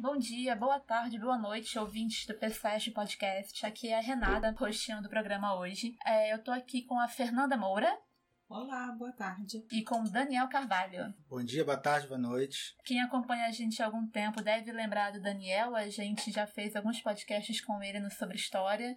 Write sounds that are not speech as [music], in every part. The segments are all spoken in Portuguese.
Bom dia, boa tarde, boa noite, ouvintes do PFest Podcast. Aqui é a Renata, hostinho do programa hoje. É, eu tô aqui com a Fernanda Moura. Olá, boa tarde. E com o Daniel Carvalho. Bom dia, boa tarde, boa noite. Quem acompanha a gente há algum tempo deve lembrar do Daniel. A gente já fez alguns podcasts com ele no Sobre História.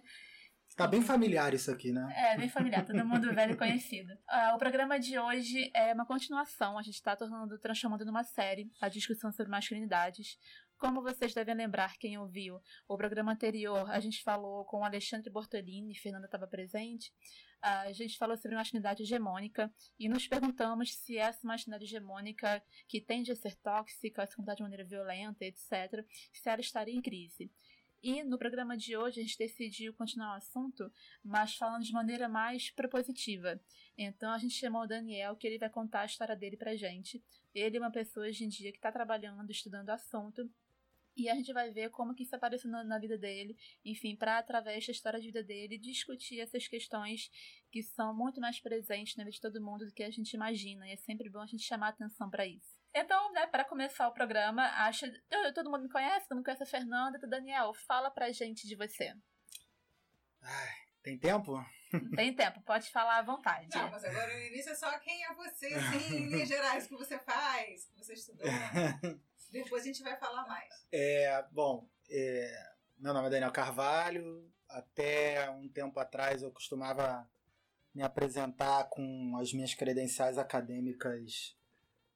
Tá bem familiar isso aqui, né? É, bem familiar, todo mundo [laughs] velho e conhecido. Uh, o programa de hoje é uma continuação, a gente está tornando, transformando numa série, a discussão sobre masculinidades. Como vocês devem lembrar, quem ouviu o programa anterior, a gente falou com Alexandre Bortolini, Fernanda estava presente. A gente falou sobre masculinidade hegemônica e nos perguntamos se essa masculinidade hegemônica, que tende a ser tóxica, se comportar de maneira violenta, etc., se ela estaria em crise. E no programa de hoje a gente decidiu continuar o assunto, mas falando de maneira mais propositiva. Então a gente chamou o Daniel, que ele vai contar a história dele pra gente. Ele é uma pessoa hoje em dia que está trabalhando, estudando o assunto, e a gente vai ver como que isso apareceu na, na vida dele, enfim, para através da história de vida dele discutir essas questões que são muito mais presentes na vida de todo mundo do que a gente imagina. E é sempre bom a gente chamar atenção para isso. Então, né, para começar o programa, acho todo mundo me conhece, todo mundo conhece a Fernanda, então Daniel, fala pra gente de você. Ai, tem tempo? [laughs] Tem tempo, pode falar à vontade. Não, mas agora no início é só quem é você, sim, em linhas gerais, o que você faz, o que você estudou. [laughs] Depois a gente vai falar mais. É, bom, é, meu nome é Daniel Carvalho. Até um tempo atrás eu costumava me apresentar com as minhas credenciais acadêmicas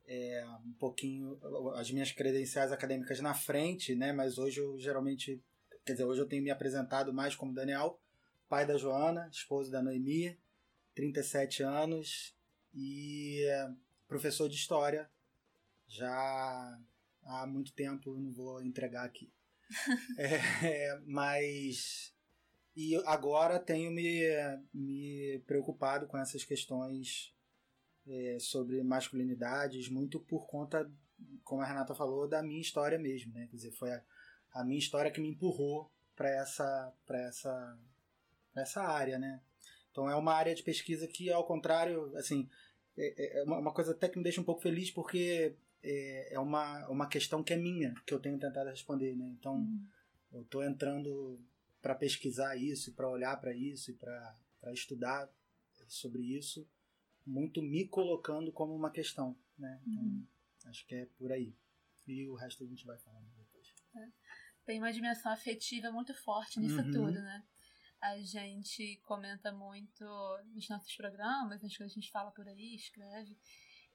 é, um pouquinho as minhas credenciais acadêmicas na frente, né? Mas hoje eu geralmente, quer dizer, hoje eu tenho me apresentado mais como Daniel, pai da Joana, esposo da Noemi, 37 anos e é, professor de história já há muito tempo, não vou entregar aqui. [laughs] é, mas e agora tenho me, me preocupado com essas questões é, sobre masculinidades, muito por conta, como a Renata falou, da minha história mesmo, né? Quer dizer, foi a, a minha história que me empurrou para essa, essa, essa área, né? Então é uma área de pesquisa que, ao contrário, assim, é, é uma coisa até que me deixa um pouco feliz porque é, é uma, uma questão que é minha, que eu tenho tentado responder, né? Então uhum. eu estou entrando para pesquisar isso, para olhar para isso e para estudar sobre isso muito me colocando como uma questão, né? Então, uhum. acho que é por aí. E o resto a gente vai falando depois. É. Tem uma dimensão afetiva muito forte nisso uhum. tudo, né? A gente comenta muito nos nossos programas, nas coisas que a gente fala por aí, escreve,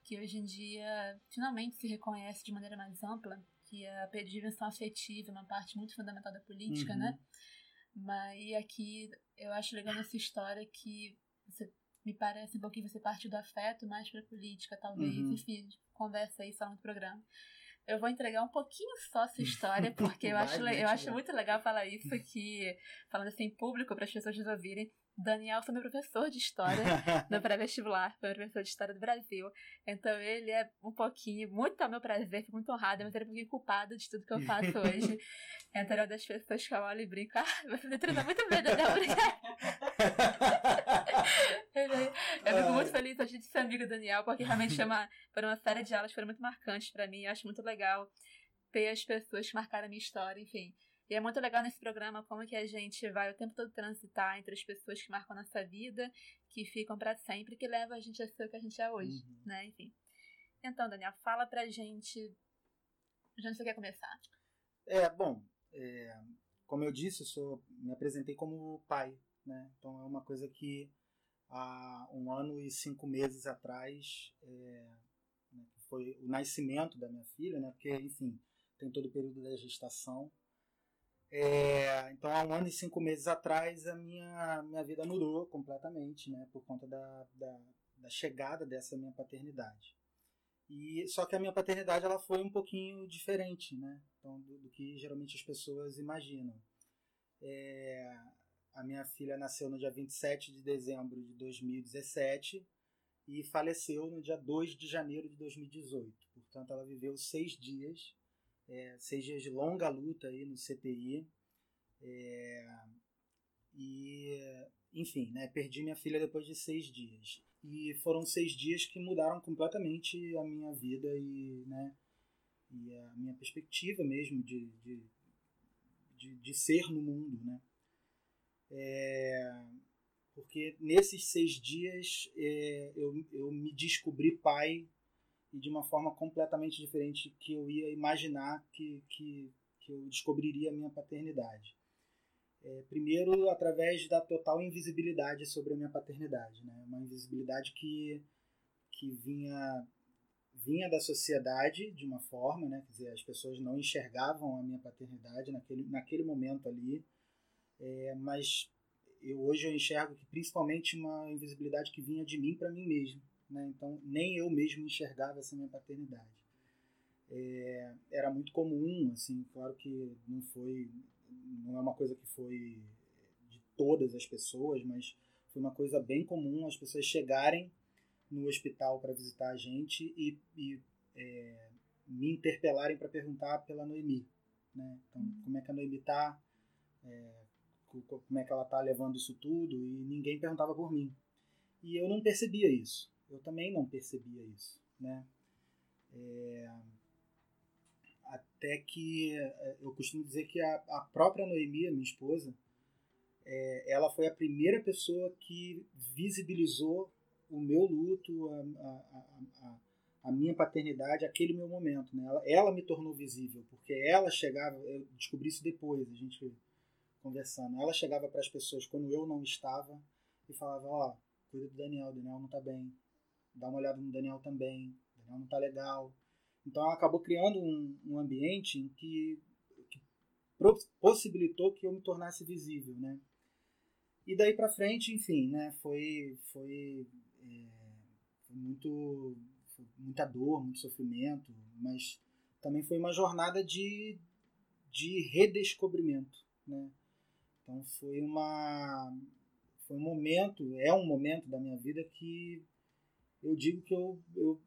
que hoje em dia finalmente se reconhece de maneira mais ampla que a dimensão afetiva é uma parte muito fundamental da política, uhum. né? Mas aqui eu acho legal nessa história que você me parece um pouquinho você parte do afeto mais pra política, talvez. Uhum. Enfim, conversa aí só no programa. Eu vou entregar um pouquinho só a sua [laughs] história, porque eu, acho, eu acho muito legal falar isso aqui, falando assim em público, para as pessoas ouvirem. Daniel foi meu professor de história [laughs] no pré-vestibular, foi meu professor de história do Brasil. Então ele é um pouquinho, muito ao meu prazer, fico muito honrada, mas ele é um pouquinho culpado de tudo que eu faço [laughs] hoje. Então é uma das pessoas que eu olho e brinco, ah, você treinar muito medo, Daniel, [laughs] Eu fico muito feliz a gente ser amigo do Daniel, porque realmente chama por uma série de aulas que foram muito marcantes para mim. Eu acho muito legal ter as pessoas que marcaram a minha história, enfim. E é muito legal nesse programa como que a gente vai o tempo todo transitar entre as pessoas que marcam nossa vida, que ficam para sempre, que levam a gente a ser o que a gente é hoje, uhum. né? Enfim. Então, Daniel, fala pra gente de onde você quer começar. É, bom, é, como eu disse, eu sou, me apresentei como pai, né? Então é uma coisa que há um ano e cinco meses atrás é, né, foi o nascimento da minha filha, né? Porque, enfim, tem todo o período da gestação. É, então, há um ano e cinco meses atrás, a minha, minha vida mudou completamente, né? Por conta da, da, da chegada dessa minha paternidade. E só que a minha paternidade ela foi um pouquinho diferente, né? Então, do, do que geralmente as pessoas imaginam. É, a minha filha nasceu no dia 27 de dezembro de 2017 e faleceu no dia 2 de janeiro de 2018. Portanto, ela viveu seis dias, é, seis dias de longa luta aí no CTI. É, e, enfim, né, perdi minha filha depois de seis dias. E foram seis dias que mudaram completamente a minha vida e, né, e a minha perspectiva mesmo de, de, de, de ser no mundo, né? É, porque nesses seis dias é, eu, eu me descobri pai e de uma forma completamente diferente que eu ia imaginar que, que, que eu descobriria a minha paternidade. É, primeiro, através da total invisibilidade sobre a minha paternidade, né? uma invisibilidade que, que vinha vinha da sociedade de uma forma, né? Quer dizer, as pessoas não enxergavam a minha paternidade naquele, naquele momento ali, é, mas eu hoje eu enxergo que principalmente uma invisibilidade que vinha de mim para mim mesmo, né? Então nem eu mesmo enxergava essa minha paternidade. É, era muito comum, assim, claro que não foi, não é uma coisa que foi de todas as pessoas, mas foi uma coisa bem comum as pessoas chegarem no hospital para visitar a gente e, e é, me interpelarem para perguntar pela Noemi, né? Então, uhum. como é que a Noemi está, é, como é que ela está levando isso tudo e ninguém perguntava por mim. E eu não percebia isso. Eu também não percebia isso, né? É, até que é, eu costumo dizer que a, a própria Noemi, minha esposa, é, ela foi a primeira pessoa que visibilizou o meu luto, a, a, a, minha paternidade, aquele meu momento. Né? Ela, ela me tornou visível, porque ela chegava, eu descobri isso depois, a gente conversando. Ela chegava para as pessoas quando eu não estava e falava: Ó, oh, cuida do Daniel, o Daniel não está bem. Dá uma olhada no Daniel também, o Daniel não está legal. Então acabou criando um, um ambiente em que, que possibilitou que eu me tornasse visível, né? E daí para frente, enfim, né? Foi, foi, é, foi muito, foi muita dor, muito sofrimento, mas também foi uma jornada de, de redescobrimento, né? Então foi uma foi um momento, é um momento da minha vida que eu digo que eu, eu,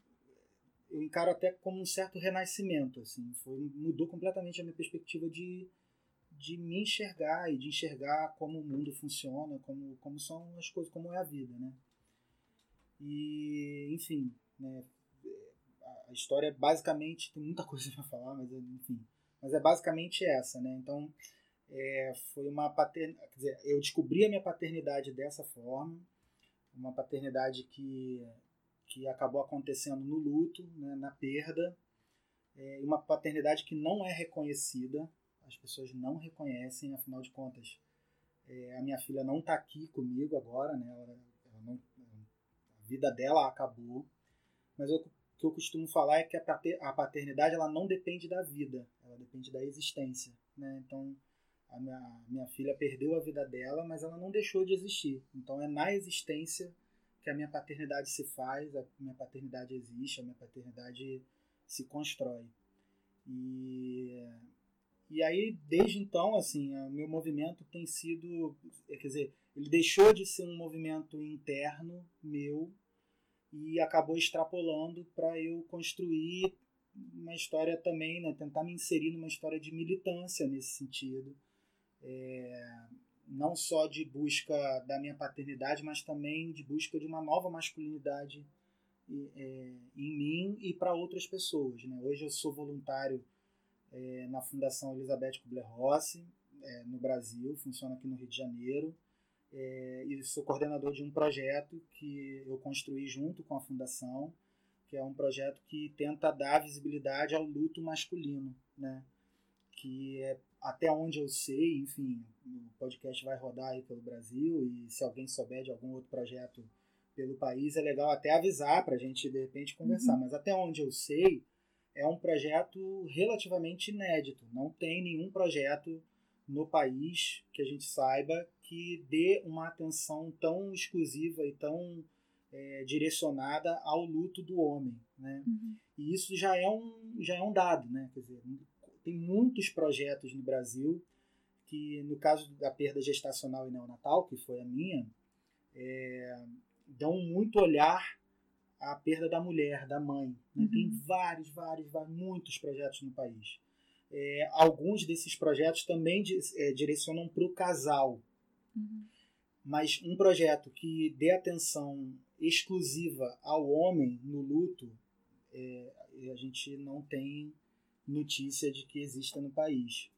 eu encaro até como um certo renascimento, assim, foi, mudou completamente a minha perspectiva de, de me enxergar e de enxergar como o mundo funciona, como, como são as coisas, como é a vida, né? E, enfim, né, a história é basicamente tem muita [laughs] coisa para falar, mas enfim, mas é basicamente essa, né? Então, é, foi uma paternidade, quer dizer, eu descobri a minha paternidade dessa forma, uma paternidade que que acabou acontecendo no luto, né, na perda, é, uma paternidade que não é reconhecida, as pessoas não reconhecem, afinal de contas, é, a minha filha não está aqui comigo agora, né, ela, ela não, a vida dela acabou, mas o que eu costumo falar é que a paternidade ela não depende da vida, ela depende da existência, né, então a minha, minha filha perdeu a vida dela, mas ela não deixou de existir, então é na existência que a minha paternidade se faz, a minha paternidade existe, a minha paternidade se constrói. E, e aí, desde então, assim, o meu movimento tem sido, quer dizer, ele deixou de ser um movimento interno meu e acabou extrapolando para eu construir uma história também, né, tentar me inserir numa história de militância nesse sentido. É, não só de busca da minha paternidade, mas também de busca de uma nova masculinidade é, em mim e para outras pessoas. Né? Hoje eu sou voluntário é, na Fundação Elizabeth Kubler-Rossi, é, no Brasil, funciona aqui no Rio de Janeiro, é, e sou coordenador de um projeto que eu construí junto com a Fundação, que é um projeto que tenta dar visibilidade ao luto masculino, né? que é até onde eu sei, enfim, o podcast vai rodar aí pelo Brasil e se alguém souber de algum outro projeto pelo país, é legal até avisar para a gente de repente conversar. Uhum. Mas até onde eu sei, é um projeto relativamente inédito. Não tem nenhum projeto no país que a gente saiba que dê uma atenção tão exclusiva e tão é, direcionada ao luto do homem, né? Uhum. E isso já é um já é um dado, né? Quer dizer, tem muitos projetos no Brasil que, no caso da perda gestacional e neonatal, que foi a minha, é, dão muito olhar à perda da mulher, da mãe. Né? Uhum. Tem vários, vários, vários, muitos projetos no país. É, alguns desses projetos também é, direcionam para o casal. Uhum. Mas um projeto que dê atenção exclusiva ao homem no luto, é, a gente não tem notícia de que exista no país.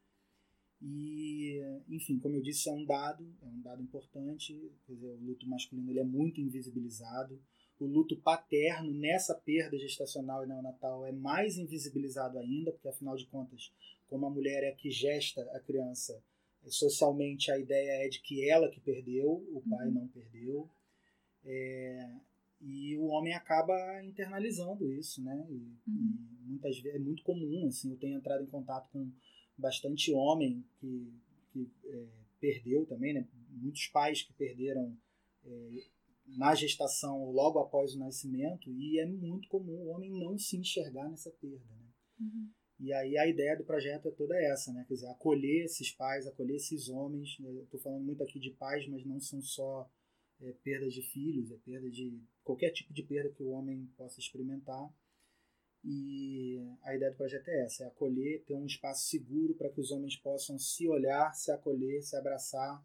E, enfim, como eu disse, é um dado, é um dado importante. Dizer, o luto masculino ele é muito invisibilizado. O luto paterno nessa perda gestacional e neonatal é mais invisibilizado ainda, porque afinal de contas, como a mulher é que gesta a criança, socialmente a ideia é de que ela que perdeu, o pai uhum. não perdeu. É, e o homem acaba internalizando isso, né? E, uhum. e muitas vezes é muito comum, assim, eu tenho entrado em contato com bastante homem que, que é, perdeu também, né? Muitos pais que perderam é, na gestação ou logo após o nascimento e é muito comum o homem não se enxergar nessa perda, né? Uhum. E aí a ideia do projeto é toda essa, né? Quer dizer, acolher esses pais, acolher esses homens. Né? Estou falando muito aqui de pais, mas não são só é, perdas de filhos, é perda de qualquer tipo de perda que o homem possa experimentar. E a ideia do projeto é essa: é acolher, ter um espaço seguro para que os homens possam se olhar, se acolher, se abraçar.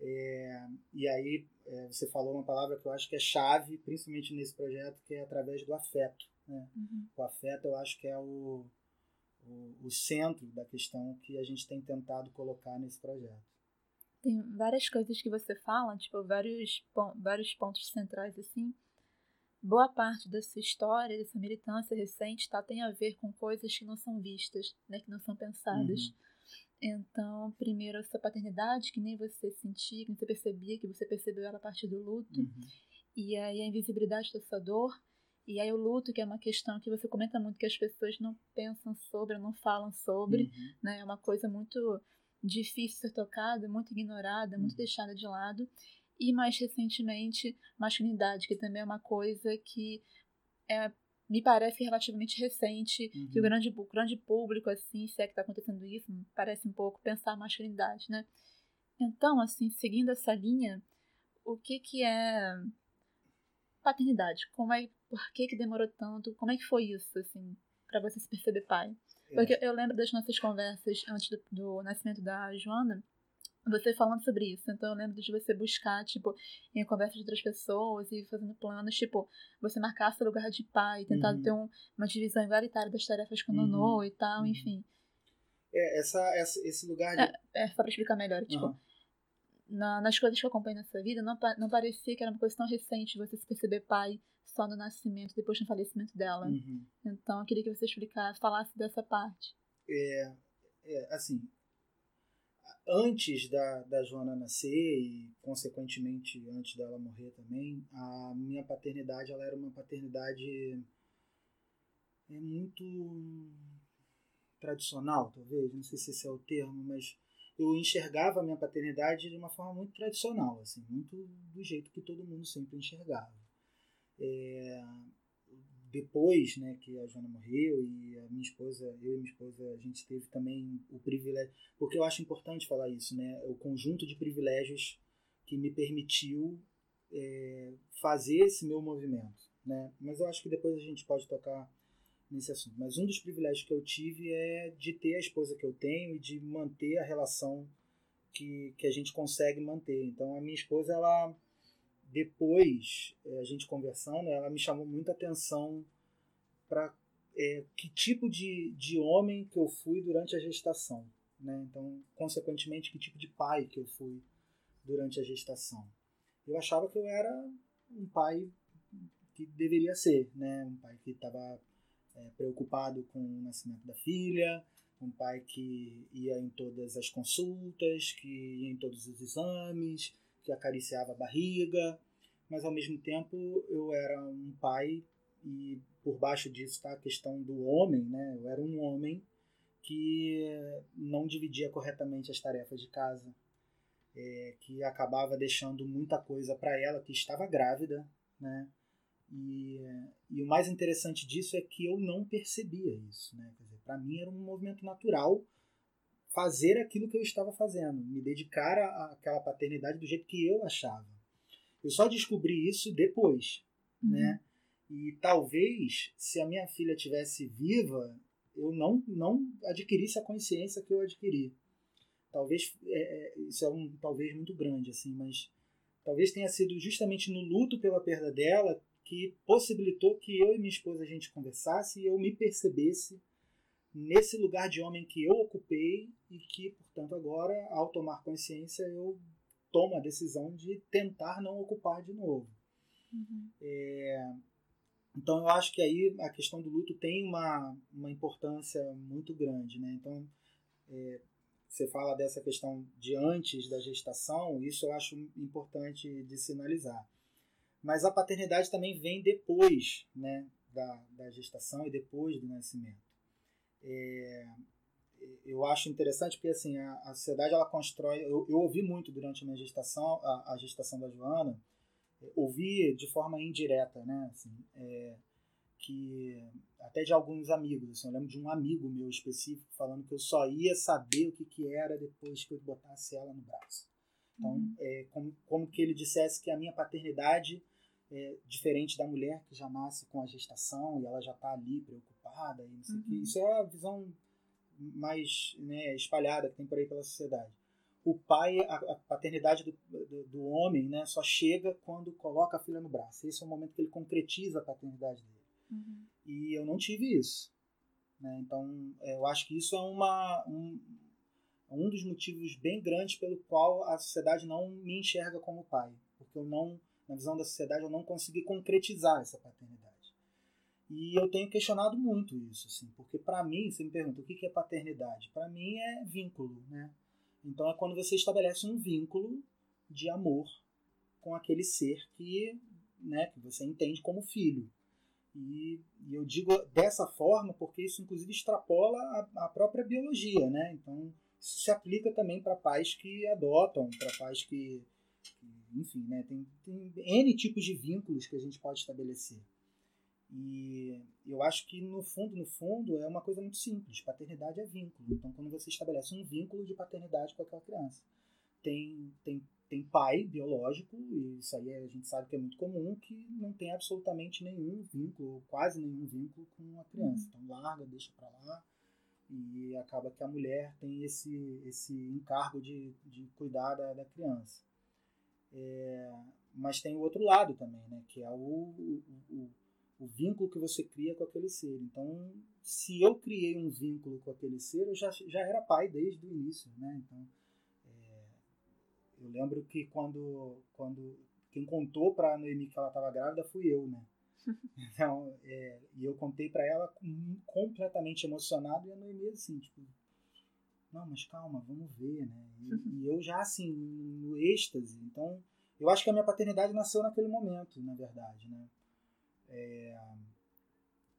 É, e aí é, você falou uma palavra que eu acho que é chave, principalmente nesse projeto, que é através do afeto. Né? Uhum. O afeto eu acho que é o, o, o centro da questão que a gente tem tentado colocar nesse projeto. Tem várias coisas que você fala, tipo, vários, vários pontos centrais, assim. Boa parte dessa história, dessa militância recente, tá, tem a ver com coisas que não são vistas, né, que não são pensadas. Uhum. Então, primeiro, essa paternidade que nem você sentia, que você percebia, que você percebeu ela a partir do luto. Uhum. E aí a invisibilidade dessa dor e aí o luto, que é uma questão que você comenta muito que as pessoas não pensam sobre, não falam sobre, uhum. né? É uma coisa muito difícil ser tocada, muito ignorada, muito uhum. deixada de lado. E mais recentemente, masculinidade, que também é uma coisa que é, me parece relativamente recente, uhum. que o uhum. grande, o grande público, assim, se é que está acontecendo isso, parece um pouco pensar a masculinidade, né? Então, assim, seguindo essa linha, o que que é paternidade? Como é, por que que demorou tanto? Como é que foi isso, assim, para você se perceber pai? É. Porque eu lembro das nossas conversas antes do, do, nascimento da Joana, você falando sobre isso. Então eu lembro de você buscar, tipo, em conversas de outras pessoas e fazendo planos, tipo, você marcar seu lugar de pai, tentar uhum. ter um, uma divisão igualitária das tarefas com o Nonô uhum. e tal, uhum. enfim. É, essa, essa, esse lugar de... É, é só pra explicar melhor, tipo na, nas coisas que eu acompanho na sua vida, não, não parecia que era uma coisa tão recente você se perceber pai só no nascimento, depois do falecimento dela. Uhum. Então, eu queria que você explicasse, falasse dessa parte. É, é, assim, antes da, da Joana nascer e, consequentemente, antes dela morrer também, a minha paternidade, ela era uma paternidade é muito tradicional, talvez, não sei se esse é o termo, mas eu enxergava a minha paternidade de uma forma muito tradicional, assim, muito do jeito que todo mundo sempre enxergava. É, depois né, que a Joana morreu e a minha esposa, eu e minha esposa, a gente teve também o privilégio, porque eu acho importante falar isso, né, o conjunto de privilégios que me permitiu é, fazer esse meu movimento. Né? Mas eu acho que depois a gente pode tocar nesse assunto. Mas um dos privilégios que eu tive é de ter a esposa que eu tenho e de manter a relação que, que a gente consegue manter. Então, a minha esposa, ela depois, é, a gente conversando, ela me chamou muita atenção para é, que tipo de, de homem que eu fui durante a gestação. Né? Então, consequentemente, que tipo de pai que eu fui durante a gestação. Eu achava que eu era um pai que deveria ser, né? um pai que estava é, preocupado com o nascimento da filha, um pai que ia em todas as consultas, que ia em todos os exames, que acariciava a barriga, mas ao mesmo tempo eu era um pai e por baixo disso está a questão do homem, né? Eu era um homem que não dividia corretamente as tarefas de casa, é, que acabava deixando muita coisa para ela que estava grávida, né? E, e o mais interessante disso é que eu não percebia isso. Né? Para mim era um movimento natural fazer aquilo que eu estava fazendo, me dedicar àquela paternidade do jeito que eu achava. Eu só descobri isso depois, uhum. né? E talvez se a minha filha tivesse viva, eu não não adquirisse a consciência que eu adquiri. Talvez é, é isso é um talvez muito grande assim, mas talvez tenha sido justamente no luto pela perda dela que possibilitou que eu e minha esposa a gente conversasse e eu me percebesse nesse lugar de homem que eu ocupei e que, portanto, agora, ao tomar consciência, eu tomo a decisão de tentar não ocupar de novo. Uhum. É, então, eu acho que aí a questão do luto tem uma, uma importância muito grande. Né? Então, é, você fala dessa questão de antes da gestação, isso eu acho importante de sinalizar. Mas a paternidade também vem depois né, da, da gestação e depois do nascimento. É, eu acho interessante porque assim a, a sociedade ela constrói. Eu, eu, ouvi muito durante a minha gestação, a, a gestação da Joana, é, ouvi de forma indireta, né? Assim, é, que até de alguns amigos. Assim, eu lembro de um amigo meu específico falando que eu só ia saber o que, que era depois que eu botasse ela no braço. Então, uhum. é, como, como que ele dissesse que a minha paternidade é diferente da mulher que já nasce com a gestação e ela já está ali preocupada e não sei uhum. Isso é a visão mais né, espalhada que tem por aí pela sociedade. O pai, a, a paternidade do, do, do, homem, né, só chega quando coloca a filha no braço. Esse é o momento que ele concretiza a paternidade dele. Uhum. E eu não tive isso. Né? Então, é, eu acho que isso é uma, um, um dos motivos bem grandes pelo qual a sociedade não me enxerga como pai. Porque eu não, na visão da sociedade, eu não consegui concretizar essa paternidade. E eu tenho questionado muito isso, assim, porque para mim, você me pergunta o que é paternidade? Para mim é vínculo, né? Então é quando você estabelece um vínculo de amor com aquele ser que, né, que você entende como filho. E, e, eu digo dessa forma porque isso, inclusive, extrapola a, a própria biologia, né? Então, isso se aplica também para pais que adotam, para pais que, que, enfim, né? Tem, tem N tipos de vínculos que a gente pode estabelecer. E eu acho que, no fundo, no fundo, é uma coisa muito simples. Paternidade é vínculo. Então, quando você estabelece um vínculo de paternidade com aquela criança, tem, tem tem pai biológico, e isso aí a gente sabe que é muito comum, que não tem absolutamente nenhum vínculo, quase nenhum vínculo com a criança. Uhum. Então larga, deixa para lá, e acaba que a mulher tem esse, esse encargo de, de cuidar da, da criança. É, mas tem o outro lado também, né, que é o, o, o, o vínculo que você cria com aquele ser. Então, se eu criei um vínculo com aquele ser, eu já, já era pai desde o início, né? Então, eu lembro que quando, quando quem contou para a Noemi que ela estava grávida fui eu, né? [laughs] Então, é, e eu contei para ela completamente emocionado e a Noemi assim, tipo, não, mas calma, vamos ver, né? E, [laughs] e, eu já assim, no êxtase. Então, eu acho que a minha paternidade nasceu naquele momento, na verdade, né? É,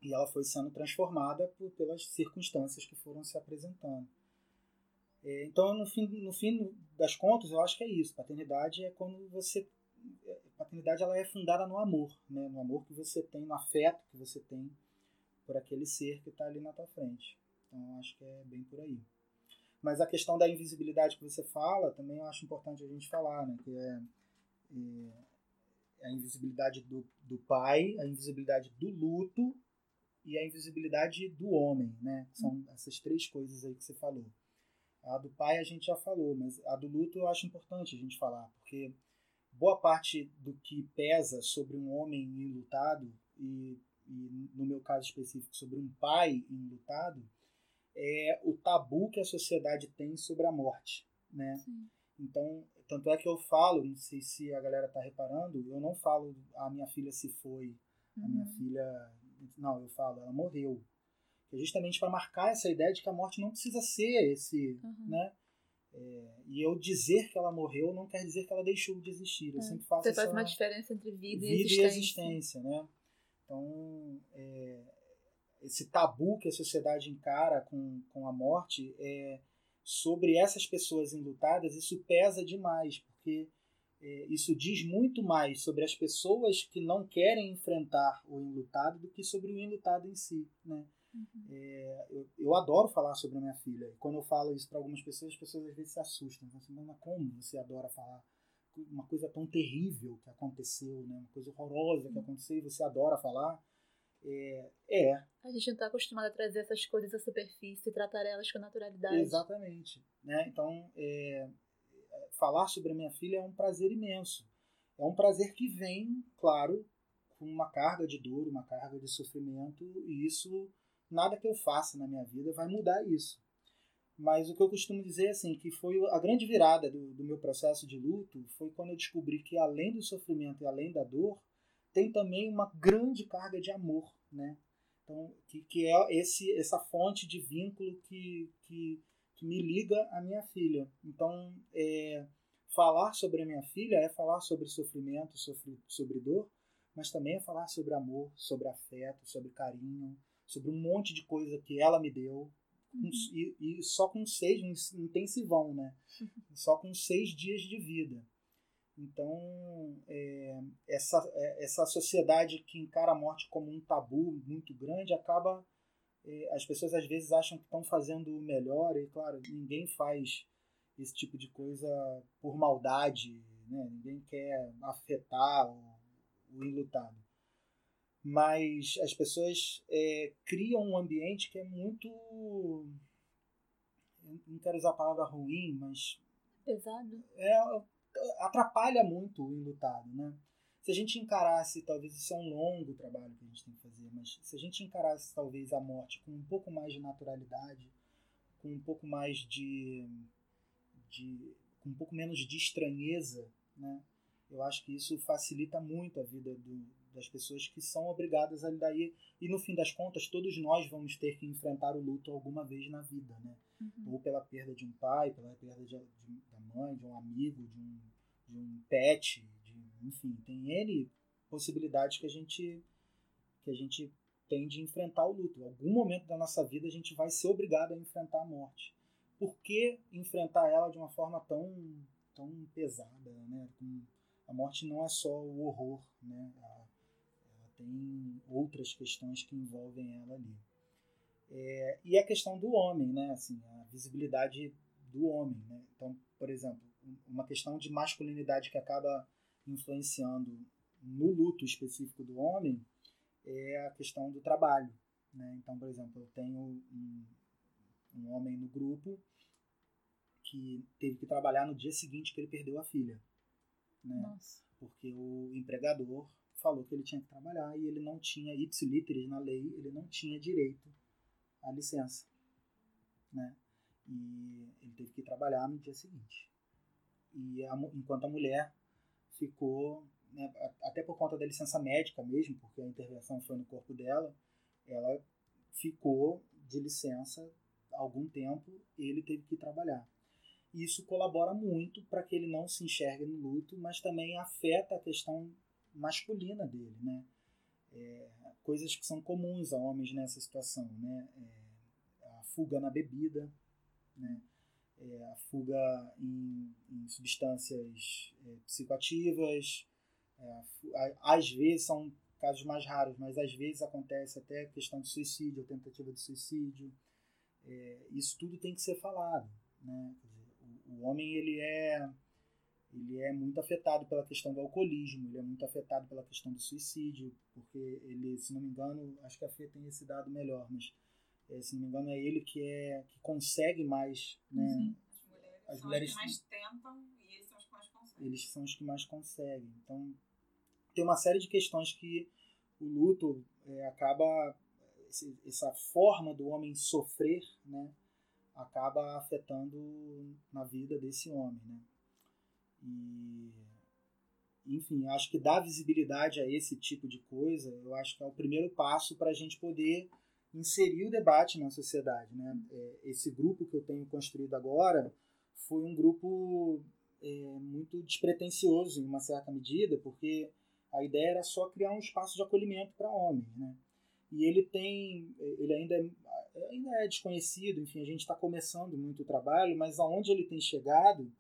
e ela foi sendo transformada por, pelas circunstâncias que foram se apresentando. É, então, no fim, no fim das contas, eu acho que é isso. Paternidade é quando você. É, paternidade ela é fundada no amor, né? no amor que você tem, no afeto que você tem por aquele ser que está ali na tua frente. Então, eu acho que é bem por aí. Mas a questão da invisibilidade que você fala, também eu acho importante a gente falar, né? Que é, é a invisibilidade do, do pai, a invisibilidade do luto e a invisibilidade do homem, né? São essas três coisas aí que você falou. A do pai a gente já falou, mas a do luto eu acho importante a gente falar, porque boa parte do que pesa sobre um homem enlutado, e, e no meu caso específico sobre um pai enlutado, é o tabu que a sociedade tem sobre a morte, né? Sim. Então, tanto é que eu falo, não sei se a galera tá reparando, eu não falo a minha filha se foi, a minha uhum. filha, não, eu falo, ela morreu é justamente para marcar essa ideia de que a morte não precisa ser esse, uhum. né? É, e eu dizer que ela morreu não quer dizer que ela deixou de existir. Eu é. sempre faço Você essa, faz uma diferença entre vida, vida e existência. e existência, né? Então, é, esse tabu que a sociedade encara com, com a morte é sobre essas pessoas enlutadas, isso pesa demais, porque é, isso diz muito mais sobre as pessoas que não querem enfrentar o enlutado do que sobre o enlutado em si, né? Uhum. É, eu, eu, adoro falar sobre a minha filha. E quando eu falo isso para algumas pessoas, as pessoas às vezes se assustam. Assim, mas como você adora falar uma coisa tão terrível que aconteceu, né? uma coisa horrorosa que uhum. aconteceu e você adora falar? É. é. A gente não está acostumado a trazer essas coisas à superfície e tratar elas com naturalidade. Exatamente. Né? Então, é, falar sobre a minha filha é um prazer imenso. É um prazer que vem, claro, com uma carga de dor, uma carga de sofrimento, e isso nada que eu faça na minha vida vai mudar isso. Mas o que eu costumo dizer assim, que foi a grande virada do, do meu processo de luto, foi quando eu descobri que além do sofrimento e além da dor, tem também uma grande carga de amor, né? Então, que, que é esse, essa fonte de vínculo que, que, que me liga à minha filha. Então, é, falar sobre a minha filha é falar sobre sofrimento, sobre, sobre dor, mas também é falar sobre amor, sobre afeto, sobre carinho, sobre um monte de coisa que ela me deu. Uhum. E, e, só com seis, um intensivão, né? Uhum. [laughs] Só com seis dias de vida. Então, é, essa, é, essa sociedade que encara a morte como um tabu muito grande acaba. É, as pessoas às vezes acham que estão fazendo o melhor, e claro, ninguém faz esse tipo de coisa por maldade, né? ninguém quer afetar o, o enlutado. Mas as pessoas é, criam um ambiente que é muito. Não quero usar a palavra ruim, mas. Pesado? É, atrapalha muito o enlutado, né? Se a gente encarasse, talvez isso é um longo trabalho que a gente tem que fazer, mas se a gente encarasse talvez a morte com um pouco mais de naturalidade, com um pouco mais de, de com um pouco menos de estranheza, né? Eu acho que isso facilita muito a vida do, das pessoas que são obrigadas a lidar e, e no fim das contas todos nós vamos ter que enfrentar o luto alguma vez na vida, né? Uhum. Ou pela perda de um pai, pela perda de, de, da mãe, de um amigo, de um, de um pet, de, enfim, tem N possibilidades que a gente que a gente tem de enfrentar o luto. Em algum momento da nossa vida a gente vai ser obrigado a enfrentar a morte. Por que enfrentar ela de uma forma tão tão pesada, né? A morte não é só o horror, né? Ela, tem outras questões que envolvem ela ali. É, e a questão do homem, né? Assim, a visibilidade do homem, né? Então, por exemplo, uma questão de masculinidade que acaba influenciando no luto específico do homem é a questão do trabalho, né? Então, por exemplo, eu tenho um, um homem no grupo que teve que trabalhar no dia seguinte que ele perdeu a filha, né? Nossa. Porque o empregador falou que ele tinha que trabalhar e ele não tinha ipsiliteres na lei, ele não tinha direito a licença, né? E ele teve que trabalhar no dia seguinte. E a, enquanto a mulher ficou, né, até por conta da licença médica mesmo, porque a intervenção foi no corpo dela, ela ficou de licença algum tempo, ele teve que trabalhar. Isso colabora muito para que ele não se enxergue no luto, mas também afeta a questão masculina dele, né? É, coisas que são comuns a homens nessa situação, né? É, a fuga na bebida, né? É, a fuga em, em substâncias é, psicoativas, é, a, às vezes são casos mais raros, mas às vezes acontece até questão de suicídio, tentativa de suicídio. É, isso tudo tem que ser falado, né? o, o homem ele é ele é muito afetado pela questão do alcoolismo, ele é muito afetado pela questão do suicídio, porque ele, se não me engano, acho que a Fê tem esse dado melhor, mas é, se não me engano é ele que é que consegue mais, né? Uhum. As mulheres, As mulheres são as que mais tentam e eles são os que mais conseguem. Eles são os que mais conseguem. Então tem uma série de questões que o luto é, acaba essa forma do homem sofrer, né? acaba afetando na vida desse homem, né? E, enfim, acho que dar visibilidade a esse tipo de coisa, eu acho que é o primeiro passo para a gente poder inserir o debate na sociedade, né? É, esse grupo que eu tenho construído agora foi um grupo é, muito despretensioso em uma certa medida, porque a ideia era só criar um espaço de acolhimento para homens, né? E ele tem, ele ainda é, ainda é desconhecido, enfim, a gente está começando muito o trabalho, mas aonde ele tem chegado,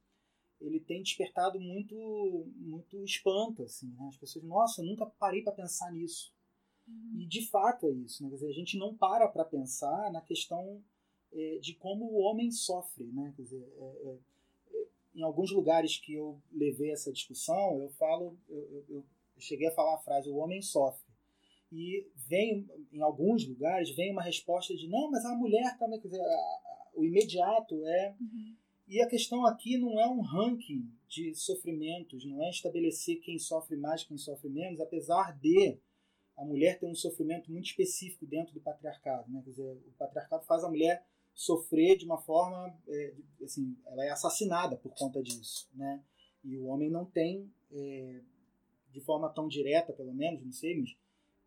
ele tem despertado muito muito espanto, assim, né? As pessoas, nossa, eu nunca parei para pensar nisso. Uhum. E de fato é isso, né? Quer dizer, a gente não para para pensar na questão é, de como o homem sofre, né? Quer dizer, é, é, é em alguns lugares que eu levei essa discussão, eu falo, eu, eu, eu cheguei a falar a frase, o homem sofre e vem, em alguns lugares, vem uma resposta de não, mas a mulher também, quer dizer, a, a, o imediato é. Uhum. E a questão aqui não é um ranking de sofrimentos, não é estabelecer quem sofre mais, quem sofre menos, apesar de a mulher tem um sofrimento muito específico dentro do patriarcado, né? Quer dizer, o patriarcado faz a mulher sofrer de uma forma, é, assim, ela é assassinada por conta disso, né? E o homem não tem, é, de forma tão direta, pelo menos, não sei, mas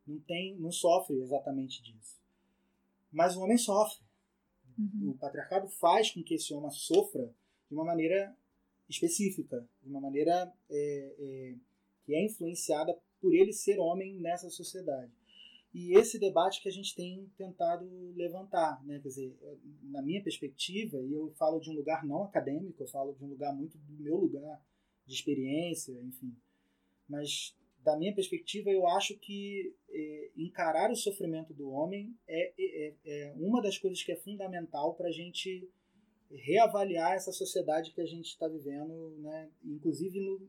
não tem, não sofre exatamente disso. Mas o homem sofre. Uhum. O patriarcado faz com que esse homem sofra de uma maneira específica, de uma maneira é, é, que é influenciada por ele ser homem nessa sociedade. E esse debate que a gente tem tentado levantar, né? quer dizer, na minha perspectiva, e eu falo de um lugar não acadêmico, eu falo de um lugar muito do meu lugar de experiência, enfim. Mas da minha perspectiva, eu acho que é, encarar o sofrimento do homem é, é, é uma das coisas que é fundamental para a gente reavaliar essa sociedade que a gente está vivendo, né? inclusive no,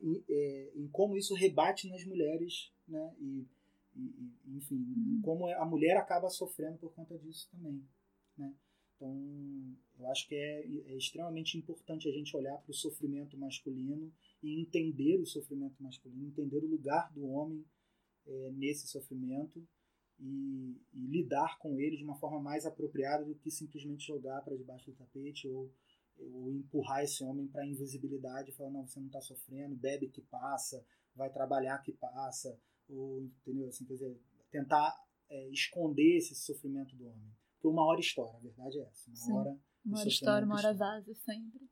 em, é, em, como isso rebate nas mulheres, né? e, e enfim, como a mulher acaba sofrendo por conta disso também. Né? Então, eu acho que é, é extremamente importante a gente olhar para o sofrimento masculino e entender o sofrimento masculino, entender o lugar do homem é, nesse sofrimento e, e, lidar com ele de uma forma mais apropriada do que simplesmente jogar para debaixo do tapete ou, ou empurrar esse homem para a invisibilidade e falar: não, você não está sofrendo, bebe que passa, vai trabalhar que passa, ou, entendeu? Assim, quer dizer, tentar é, esconder esse sofrimento do homem. Porque uma hora estoura, a verdade é essa. Uma Sim. hora. Uma hora estoura, uma hora vaza sempre.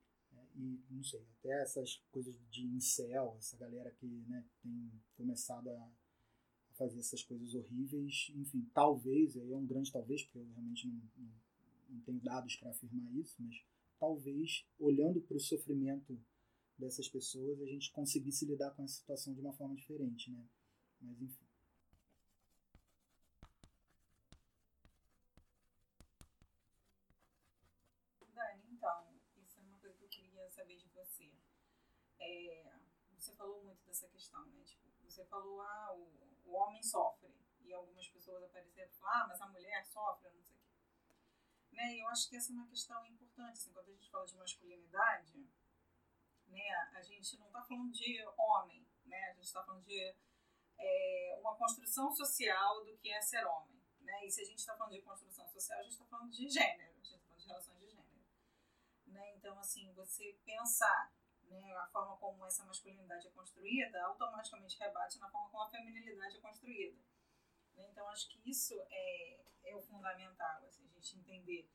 E não sei, até essas coisas de incel, essa galera que né, tem começado a fazer essas coisas horríveis, enfim, talvez, aí é um grande talvez, porque eu realmente não, não, não tenho dados para afirmar isso, mas talvez, olhando para o sofrimento dessas pessoas, a gente conseguisse lidar com essa situação de uma forma diferente, né? Mas enfim. Dani, então, isso é uma coisa que eu queria saber de você. É, você falou muito dessa questão, né? Tipo, você falou, ah, o o homem sofre. E algumas pessoas apareceram e falaram, ah, mas a mulher sofre, não sei o quê. Né? E eu acho que essa é uma questão importante. Assim, quando a gente fala de masculinidade, né, a gente não está falando de homem, né? a gente está falando de é, uma construção social do que é ser homem. Né? E se a gente está falando de construção social, a gente está falando de gênero, a gente está falando de relações de gênero. Né? Então, assim, você pensar né, a forma como essa masculinidade é construída, automaticamente rebate na forma como a feminilidade é construída. Né? Então, acho que isso é, é o fundamental, assim, a gente entender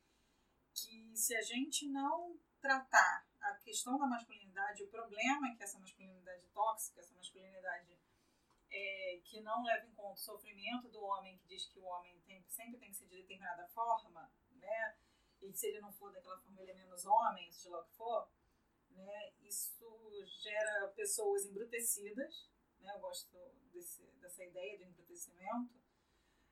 que se a gente não tratar a questão da masculinidade, o problema é que essa masculinidade tóxica, essa masculinidade é, que não leva em conta o sofrimento do homem, que diz que o homem tem, sempre tem que ser de determinada forma, né? E se ele não for daquela forma, ele é menos homem, seja lá o que for, né? Isso gera pessoas embrutecidas, né? Eu gosto desse, dessa ideia do embrutecimento,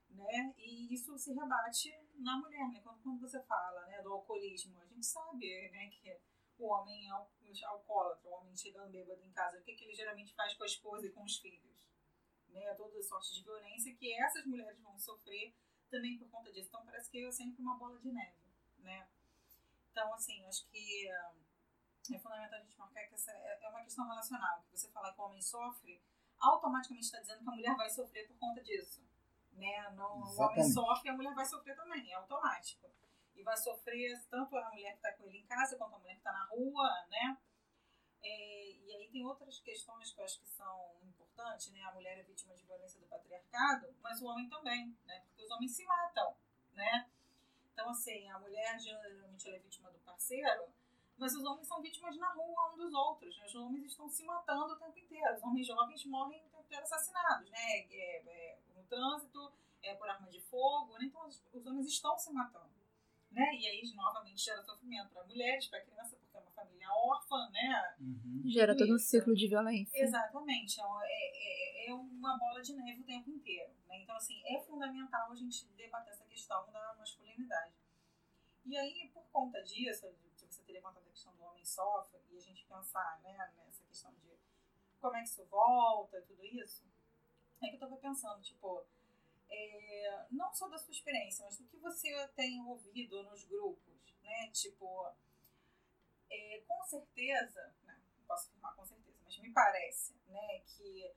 né? E isso se rebate na mulher, né? Quando, quando você fala, né, do alcoolismo, a gente sabe, né, que o homem é alcoólatra, o homem chegando bêbado em casa, o que, que ele geralmente faz com a esposa e com os filhos? Né? Todas as sortes de violência que essas mulheres vão sofrer também por conta disso. Então parece que é sempre uma bola de neve, né? Então, assim, acho que é fundamental a gente marcar que essa é, é uma questão relacional. Que você falar que o homem sofre, automaticamente está dizendo que a mulher vai sofrer por conta disso. Né? Não, o homem sofre e a mulher vai sofrer também, é automático. E vai sofrer tanto a mulher que está com ele em casa, quanto a mulher que está na rua, né? É, e aí tem outras questões que eu acho que são importantes, né? A mulher é vítima de violência do patriarcado, mas o homem também, né? Porque os homens se matam, né? Então, assim, a mulher geralmente ela é vítima do parceiro, mas os homens são vítimas na rua um dos outros. Né? Os homens estão se matando o tempo inteiro. Os homens jovens morrem o tempo inteiro assassinados, né? É, é, no trânsito, é, por arma de fogo. Né? Então, os, os, homens estão se matando. Né? E aí, novamente, gera sofrimento para mulheres, para criança, porque é uma família órfã, né? Uhum. Gera todo um ciclo de violência. Exatamente. É, é, é, é uma bola de neve o tempo inteiro. Né? Então, assim, é fundamental a gente debater essa questão da masculinidade. E aí, por conta disso, levantado a questão do homem sofre e a gente pensar né, nessa questão de como é que isso volta e tudo isso, é que eu estava pensando, tipo, é, não só da sua experiência, mas do que você tem ouvido nos grupos, né? Tipo, é, com certeza, né, não posso afirmar com certeza, mas me parece, né, que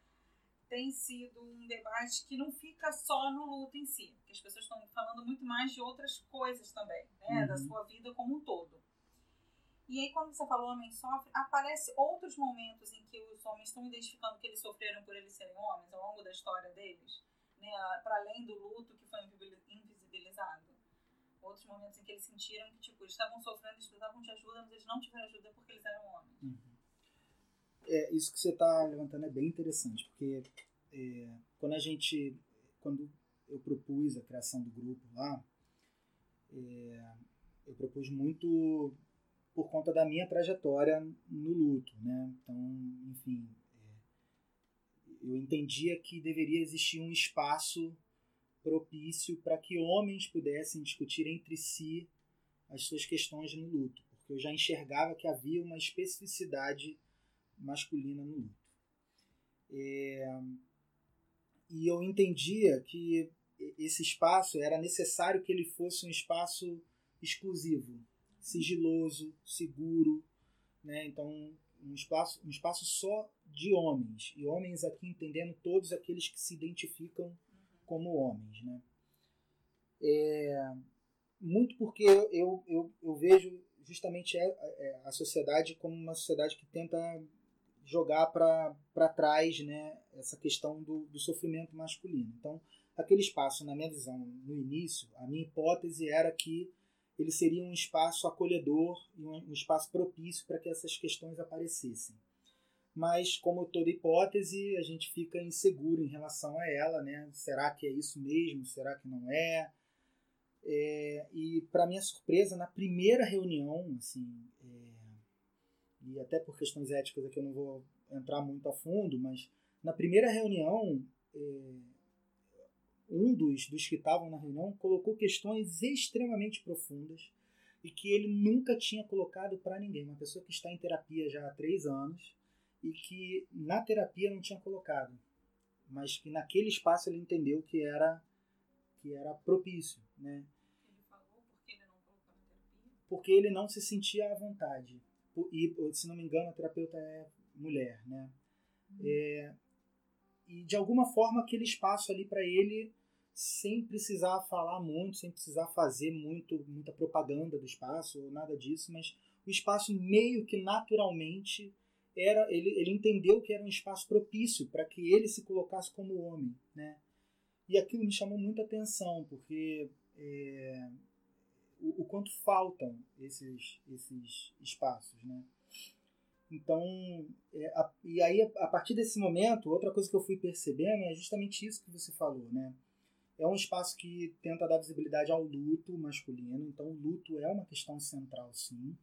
tem sido um debate que não fica só no luto em si, porque as pessoas estão falando muito mais de outras coisas também, né, uhum. da sua vida como um todo. E aí, quando você falou homem sofre, aparece outros momentos em que os homens estão identificando que eles sofreram por eles serem homens ao longo da história deles, né, para além do luto que foi invisibilizado. Outros momentos em que eles sentiram que tipo, eles estavam sofrendo, eles precisavam de ajuda, mas eles não tiveram ajuda porque eles eram homens. Uhum é, isso que você está levantando é bem interessante, porque é, quando a gente, quando eu propus a criação do grupo lá, é, eu propus muito por conta da minha trajetória no luto, né? Então, enfim, é, eu entendia que deveria existir um espaço propício para que homens pudessem discutir entre si as suas questões no luto, porque eu já enxergava que havia uma especificidade masculina no luto. É, e eu entendia que esse espaço era necessário que ele fosse um espaço exclusivo, sigiloso, seguro, né? Então um espaço, um espaço só de homens e homens aqui entendendo todos aqueles que se identificam como homens, né? É, muito porque eu, eu, eu vejo justamente a, é, é, a sociedade como uma sociedade que tenta jogar para trás né, essa questão do, do sofrimento masculino. Então, aquele espaço, na minha visão, no início, a minha hipótese era que ele seria um espaço acolhedor e um, espaço propício para que essas questões aparecessem. Mas, como toda hipótese, a gente fica inseguro em relação a ela, né? Será que é isso mesmo? Será que não é? é e, para minha surpresa, na primeira reunião, assim, é, e até por questões éticas aqui eu não vou entrar muito a fundo, mas na primeira reunião, é, um dos, dos que estavam na reunião colocou questões extremamente profundas e que ele nunca tinha colocado para ninguém. Uma pessoa que está em terapia já há três anos e que na terapia não tinha colocado, mas que naquele espaço ele entendeu que era que era propício, né? Ele falou porque ele não colocou na terapia? Porque ele não se sentia à vontade e se não me engano a terapeuta é mulher, né? Uhum. É, e de alguma forma aquele espaço ali para ele sem precisar falar muito, sem precisar fazer muito muita propaganda do espaço ou nada disso, mas o espaço meio que naturalmente era ele, ele entendeu que era um espaço propício para que ele se colocasse como homem, né? E aquilo me chamou muita atenção porque é, o, o quanto faltam esses, esses espaços, né? Então, é, a, e aí a partir desse momento, outra coisa que eu fui percebendo é justamente isso que você falou, né? É um espaço que tenta dar visibilidade ao luto masculino, então o luto é uma questão central, sim,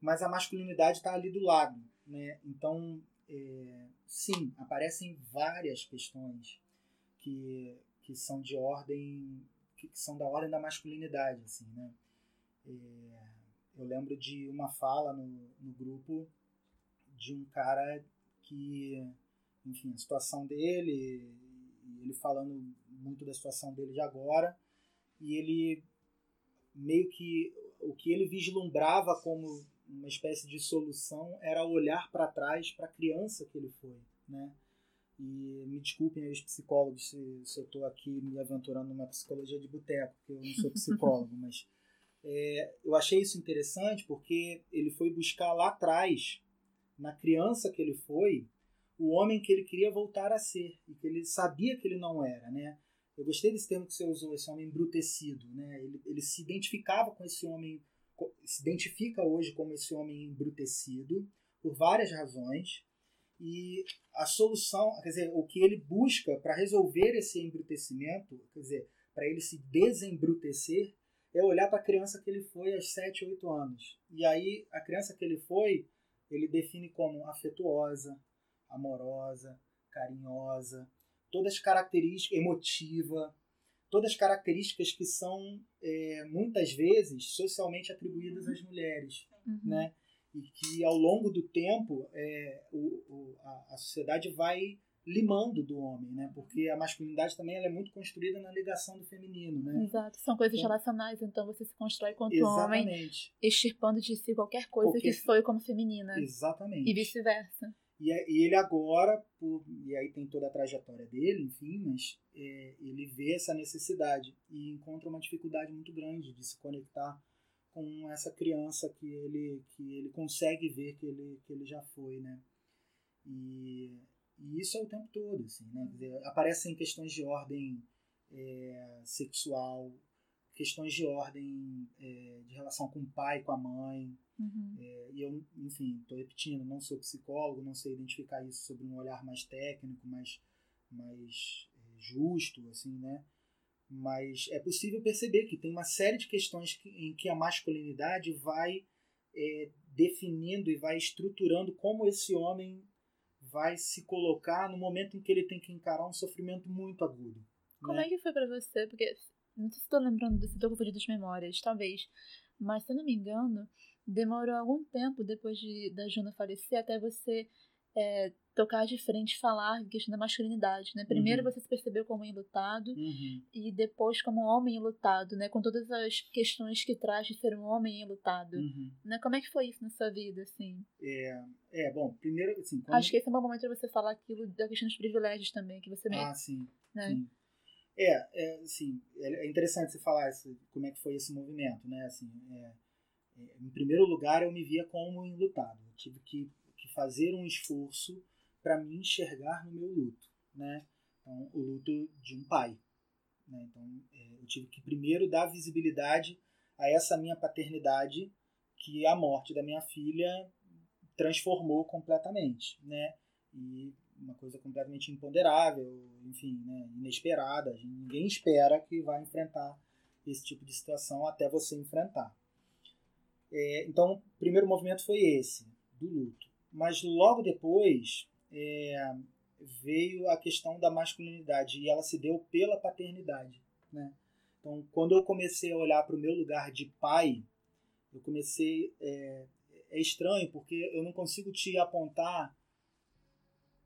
mas a masculinidade está ali do lado, né? Então, é, sim, aparecem várias questões que, que são de ordem, que, são da ordem da masculinidade, assim, né? É, eu lembro de uma fala no, no grupo de um cara que, enfim, a situação dele, ele falando muito da situação dele de agora, e ele meio que o que ele vislumbrava como uma espécie de solução era olhar para trás para a criança que ele foi, né? E me desculpem aí os psicólogos se, se eu estou aqui me aventurando numa psicologia de boteco, porque eu não sou psicólogo, [laughs] mas é, eu achei isso interessante porque ele foi buscar lá atrás, na criança que ele foi, o homem que ele queria voltar a ser e que ele sabia que ele não era, né? Eu gostei desse termo que você usou, esse homem embrutecido, né? Ele, ele se identificava com esse homem, se identifica hoje como esse homem embrutecido por várias razões e a solução, quer dizer, o que ele busca para resolver esse embrutecimento, quer dizer, para ele se desembrutecer, é olhar para a criança que ele foi aos 7, 8 anos. E aí, a criança que ele foi, ele define como afetuosa, amorosa, carinhosa, todas as características, emotiva, todas as características que são é, muitas vezes socialmente atribuídas às mulheres, uhum. né? E que ao longo do tempo é, o, o, a, a sociedade vai limando do homem, né? Porque a masculinidade também ela é muito construída na ligação do feminino, né? Exato, são coisas então, relacionais, então você se constrói quanto exatamente. homem, extirpando de si qualquer coisa Qualquer... que soe como feminina. Exatamente. E vice-versa. E, e ele agora, por, e aí tem toda a trajetória dele, enfim, mas é, ele vê essa necessidade e encontra uma dificuldade muito grande de se conectar com essa criança que ele que ele consegue ver que ele que ele já foi, né? E, e isso é o tempo todo, assim, né? Aparecem questões de ordem é, sexual, questões de ordem é, de relação com o pai, com a mãe. Uhum. É, e eu, enfim, estou repetindo, não sou psicólogo, não sei identificar isso sobre um olhar mais técnico, mais, mais é, justo, assim, né? Mas é possível perceber que tem uma série de questões que, em que a masculinidade vai é, definindo e vai estruturando como esse homem vai se colocar no momento em que ele tem que encarar um sofrimento muito agudo. Como né? é que foi pra você? Porque não sei se estou lembrando, se estou confundindo as memórias, talvez. Mas se eu não me engano, demorou algum tempo depois de, da Juna falecer até você é, tocar de frente falar questão da masculinidade, né? Primeiro Uhum. você se percebeu como enlutado Uhum. e depois como homem enlutado, né? Com todas as questões que traz de ser um homem enlutado, Uhum. né? Como é que foi isso na sua vida, assim? É, é, bom, primeiro, assim, quando... Acho que esse é um bom momento para você falar aquilo da questão dos privilégios também, que você mesmo, Ah, sim, né? sim. É, é, assim, é é interessante você falar esse, como é que foi esse movimento, né? Assim, é, é, em primeiro lugar, eu me via como enlutado. Eu tive que, que fazer um esforço para me enxergar no meu luto, né? Então, o luto de um pai. Né? Então, é, eu tive que primeiro dar visibilidade a essa minha paternidade que a morte da minha filha transformou completamente, né? E uma coisa completamente imponderável, enfim, né, inesperada. Ninguém espera que vai enfrentar esse tipo de situação até você enfrentar. É, então, o primeiro movimento foi esse, do luto. Mas logo depois é, veio a questão da masculinidade e ela se deu pela paternidade. Né? Então, quando eu comecei a olhar para o meu lugar de pai, eu comecei. É, é estranho porque eu não consigo te apontar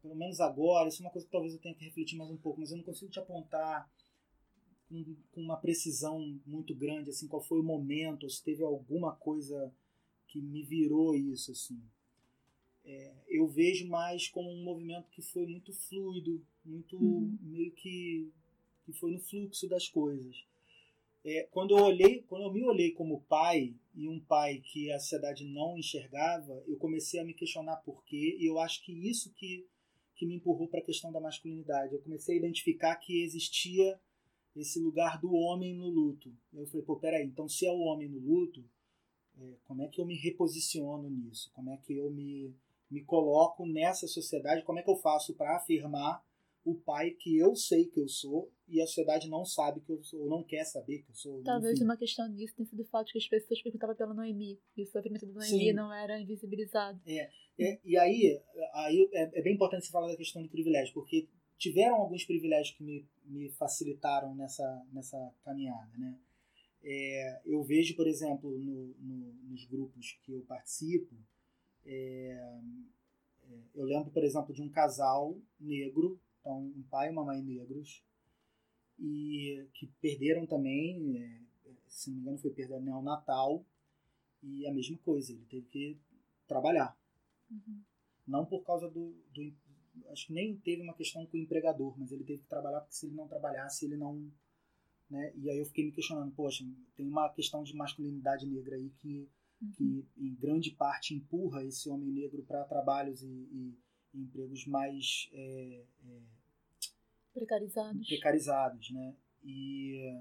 pelo menos agora, isso é uma coisa que talvez eu tenha que refletir mais um pouco, mas eu não consigo te apontar com, com uma precisão muito grande, assim, qual foi o momento, ou se teve alguma coisa que me virou isso, assim. É, eu vejo mais como um movimento que foi muito fluido, muito Uhum. meio que, que foi no fluxo das coisas. É, quando eu olhei, quando eu me olhei como pai e um pai que a sociedade não enxergava, eu comecei a me questionar por quê. E eu acho que isso que que me empurrou para a questão da masculinidade. Eu comecei a identificar que existia esse lugar do homem no luto. Eu falei, pô, peraí, então se é o homem no luto, é, como é que eu me reposiciono nisso? Como é que eu me, me coloco nessa sociedade? Como é que eu faço para afirmar o pai que eu sei que eu sou e a sociedade não sabe que eu sou, ou não quer saber que eu sou? Talvez enfim. uma questão disso tenha sido o fato que as pessoas perguntavam pela Noemi e o sofrimento da Noemi Sim. não era invisibilizado. É, e aí, aí é, é bem importante você falar da questão do privilégio, porque tiveram alguns privilégios que me, me facilitaram nessa, nessa caminhada. Né? É, eu vejo, por exemplo, no, no, nos grupos que eu participo, é, é, eu lembro, por exemplo, de um casal negro, então um pai e uma mãe negros, e que perderam também, é, se não me engano, foi perda neonatal, e a mesma coisa, ele teve que trabalhar. Uhum. Não por causa do, do. Acho que nem teve uma questão com o empregador, mas ele teve que trabalhar porque se ele não trabalhasse, ele não. Né? E aí eu fiquei me questionando: poxa, tem uma questão de masculinidade negra aí que, Uhum. que em grande parte empurra esse homem negro para trabalhos e, e- e empregos mais é, é, Precarizados. precarizados, né? E,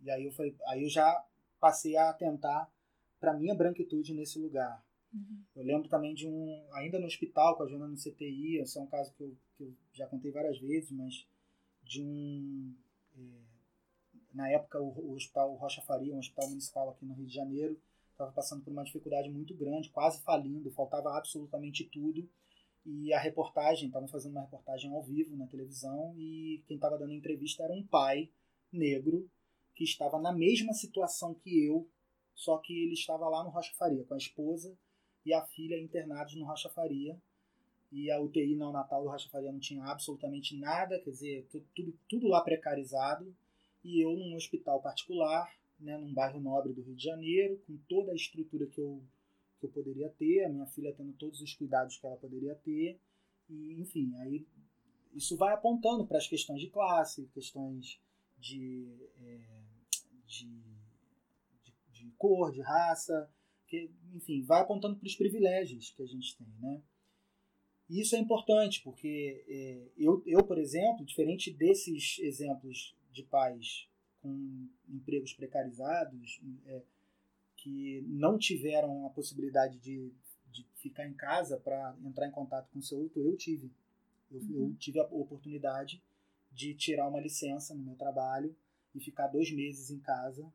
e aí eu falei, aí eu já passei a atentar para minha branquitude nesse lugar. Uhum. Eu lembro também de um, ainda no hospital, com a Jona no CTI, esse é um caso que eu, que eu já contei várias vezes, mas de um. é, na época, o, o hospital Rocha Faria, um hospital municipal aqui no Rio de Janeiro, estava passando por uma dificuldade muito grande, quase falindo, faltava absolutamente tudo. E a reportagem, estavam fazendo uma reportagem ao vivo na televisão, e quem estava dando entrevista era um pai negro que estava na mesma situação que eu, só que ele estava lá no Rocha Faria com a esposa e a filha internados no Rocha Faria. E a UTI neonatal do Rocha Faria não tinha absolutamente nada, quer dizer, tu- tudo, tudo lá precarizado. E eu num hospital particular, né, num bairro nobre do Rio de Janeiro, com toda a estrutura que eu, que eu poderia ter, a minha filha tendo todos os cuidados que ela poderia ter, e enfim, aí isso vai apontando para as questões de classe, questões de, é, de, de, de, cor, de raça, que, enfim, vai apontando para os privilégios que a gente tem, né? E isso é importante, porque é, eu, eu, por exemplo, diferente desses exemplos de pais com empregos precarizados, é, que não tiveram a possibilidade de, de ficar em casa para entrar em contato com o seu outro, eu tive. Eu, uhum. eu, tive a oportunidade de tirar uma licença no meu trabalho e ficar dois meses em casa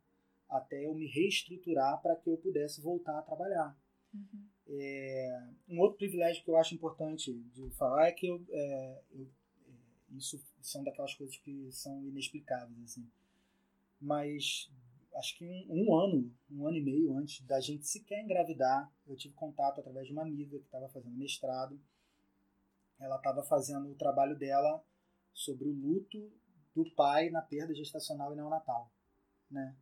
até eu me reestruturar para que eu pudesse voltar a trabalhar. Uhum. É, um outro privilégio que eu acho importante de falar é que eu, é, eu, é, isso são daquelas coisas que são inexplicáveis assim. Mas acho que um, um, ano, um ano e meio antes da gente sequer engravidar, eu tive contato através de uma amiga que estava fazendo mestrado. Ela estava fazendo o trabalho dela sobre o luto do pai na perda gestacional e neonatal, né?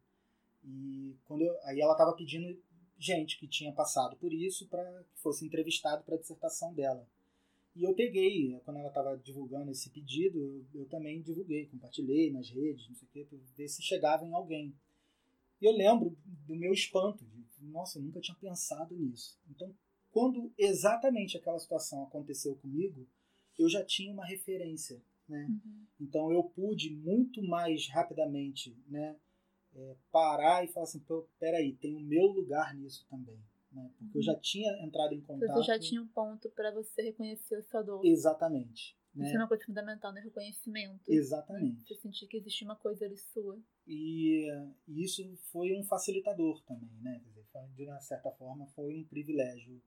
E quando eu, aí ela estava pedindo gente que tinha passado por isso para que fosse entrevistado para a dissertação dela. E eu peguei, quando ela estava divulgando esse pedido, eu, eu, também divulguei, compartilhei nas redes, não sei o quê, para ver se chegava em alguém. E eu lembro do meu espanto, de, nossa, eu nunca tinha pensado nisso. Então, quando exatamente aquela situação aconteceu comigo, eu já tinha uma referência, né? Uhum. Então eu pude muito mais rapidamente, né, é, parar e falar assim, peraí, tem o meu lugar nisso também. Né? Porque uhum. eu já tinha entrado em contato. Você já tinha um ponto para você reconhecer a sua dor. Exatamente. Né? Isso é uma coisa fundamental no reconhecimento. Exatamente. Você sentir que existia uma coisa ali sua. E, e isso foi um facilitador também, né? Quer dizer, de uma certa forma, foi um privilégio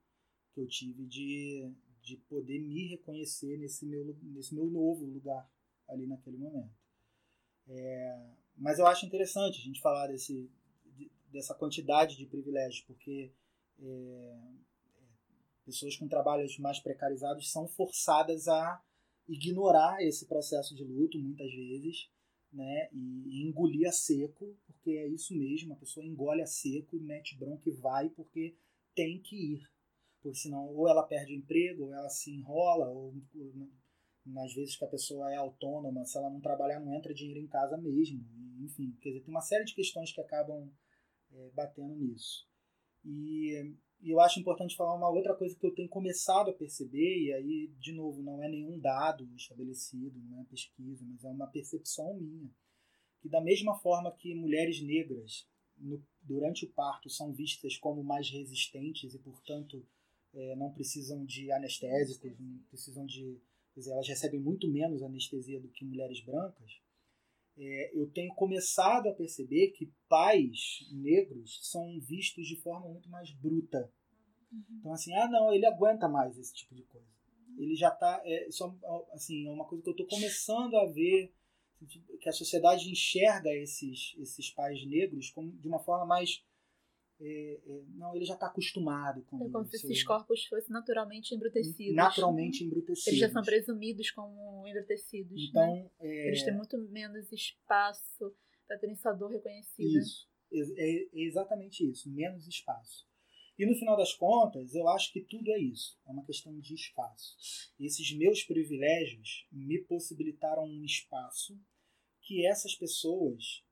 que eu tive de, de poder me reconhecer nesse meu, nesse meu novo lugar ali naquele momento. É, mas eu acho interessante a gente falar desse, dessa quantidade de privilégios, porque é, pessoas com trabalhos mais precarizados são forçadas a ignorar esse processo de luto muitas vezes, né, e, engolir a seco, porque é isso mesmo, a pessoa engole a seco e mete bronca e vai porque tem que ir, porque senão ou ela perde o emprego, ou ela se enrola, ou nas vezes que a pessoa é autônoma, se ela não trabalhar, não entra dinheiro em casa mesmo. Enfim, quer dizer, tem uma série de questões que acabam é, batendo nisso. E, e, eu acho importante falar uma outra coisa que eu tenho começado a perceber, e aí, de novo, não é nenhum dado estabelecido, não é pesquisa, mas é uma percepção minha, que da mesma forma que mulheres negras no, durante o parto são vistas como mais resistentes e, portanto, é, não precisam de anestésicos, precisam de dizer, elas recebem muito menos anestesia do que mulheres brancas, é, eu tenho começado a perceber que pais negros são vistos de forma muito mais bruta. Uhum. Então, assim, ah, não, ele aguenta mais esse tipo de coisa. Ele já está. É, isso, é assim, é uma coisa que eu estou começando a ver que a sociedade enxerga esses, esses pais negros como, de uma forma mais é, é, não, ele já está acostumado com é como isso. se esses corpos fossem naturalmente embrutecidos. Naturalmente embrutecidos. Eles já são presumidos como embrutecidos. Né? Então, né? é... Eles têm muito menos espaço para terem sua dor reconhecida. Isso, é, é exatamente isso, menos espaço. E no final das contas, eu acho que tudo é isso, é uma questão de espaço. E esses meus privilégios me possibilitaram um espaço que essas pessoas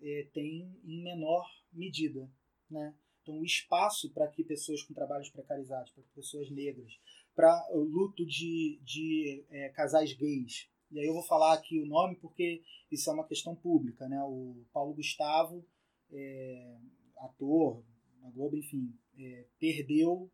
é, têm em menor medida né? Então, o espaço para que pessoas com trabalhos precarizados, para pessoas negras, para o luto de, de é, casais gays. E aí eu vou falar aqui o nome porque isso é uma questão pública. Né? O Paulo Gustavo, é, ator, na Globo, enfim, é, perdeu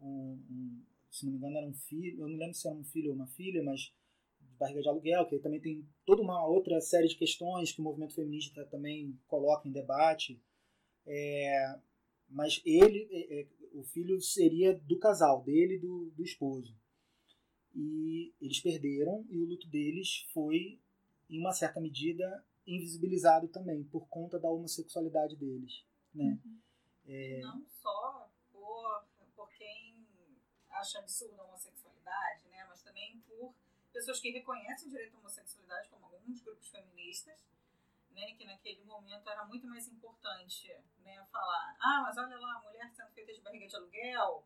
um, um, se não me engano era um filho, eu não lembro se era um filho ou uma filha, mas de barriga de aluguel, que também tem toda uma outra série de questões que o movimento feminista também coloca em debate. É, mas ele, é, é, o filho seria do casal, dele e do, do esposo. E eles perderam e o luto deles foi, em uma certa medida, invisibilizado também por conta da homossexualidade deles. Né? Uhum. É... Não só por, por quem acha absurda a homossexualidade, né? mas também por pessoas que reconhecem o direito à homossexualidade, como alguns grupos feministas, né, que naquele momento era muito mais importante né, falar, ah, mas olha lá, a mulher sendo feita de barriga de aluguel,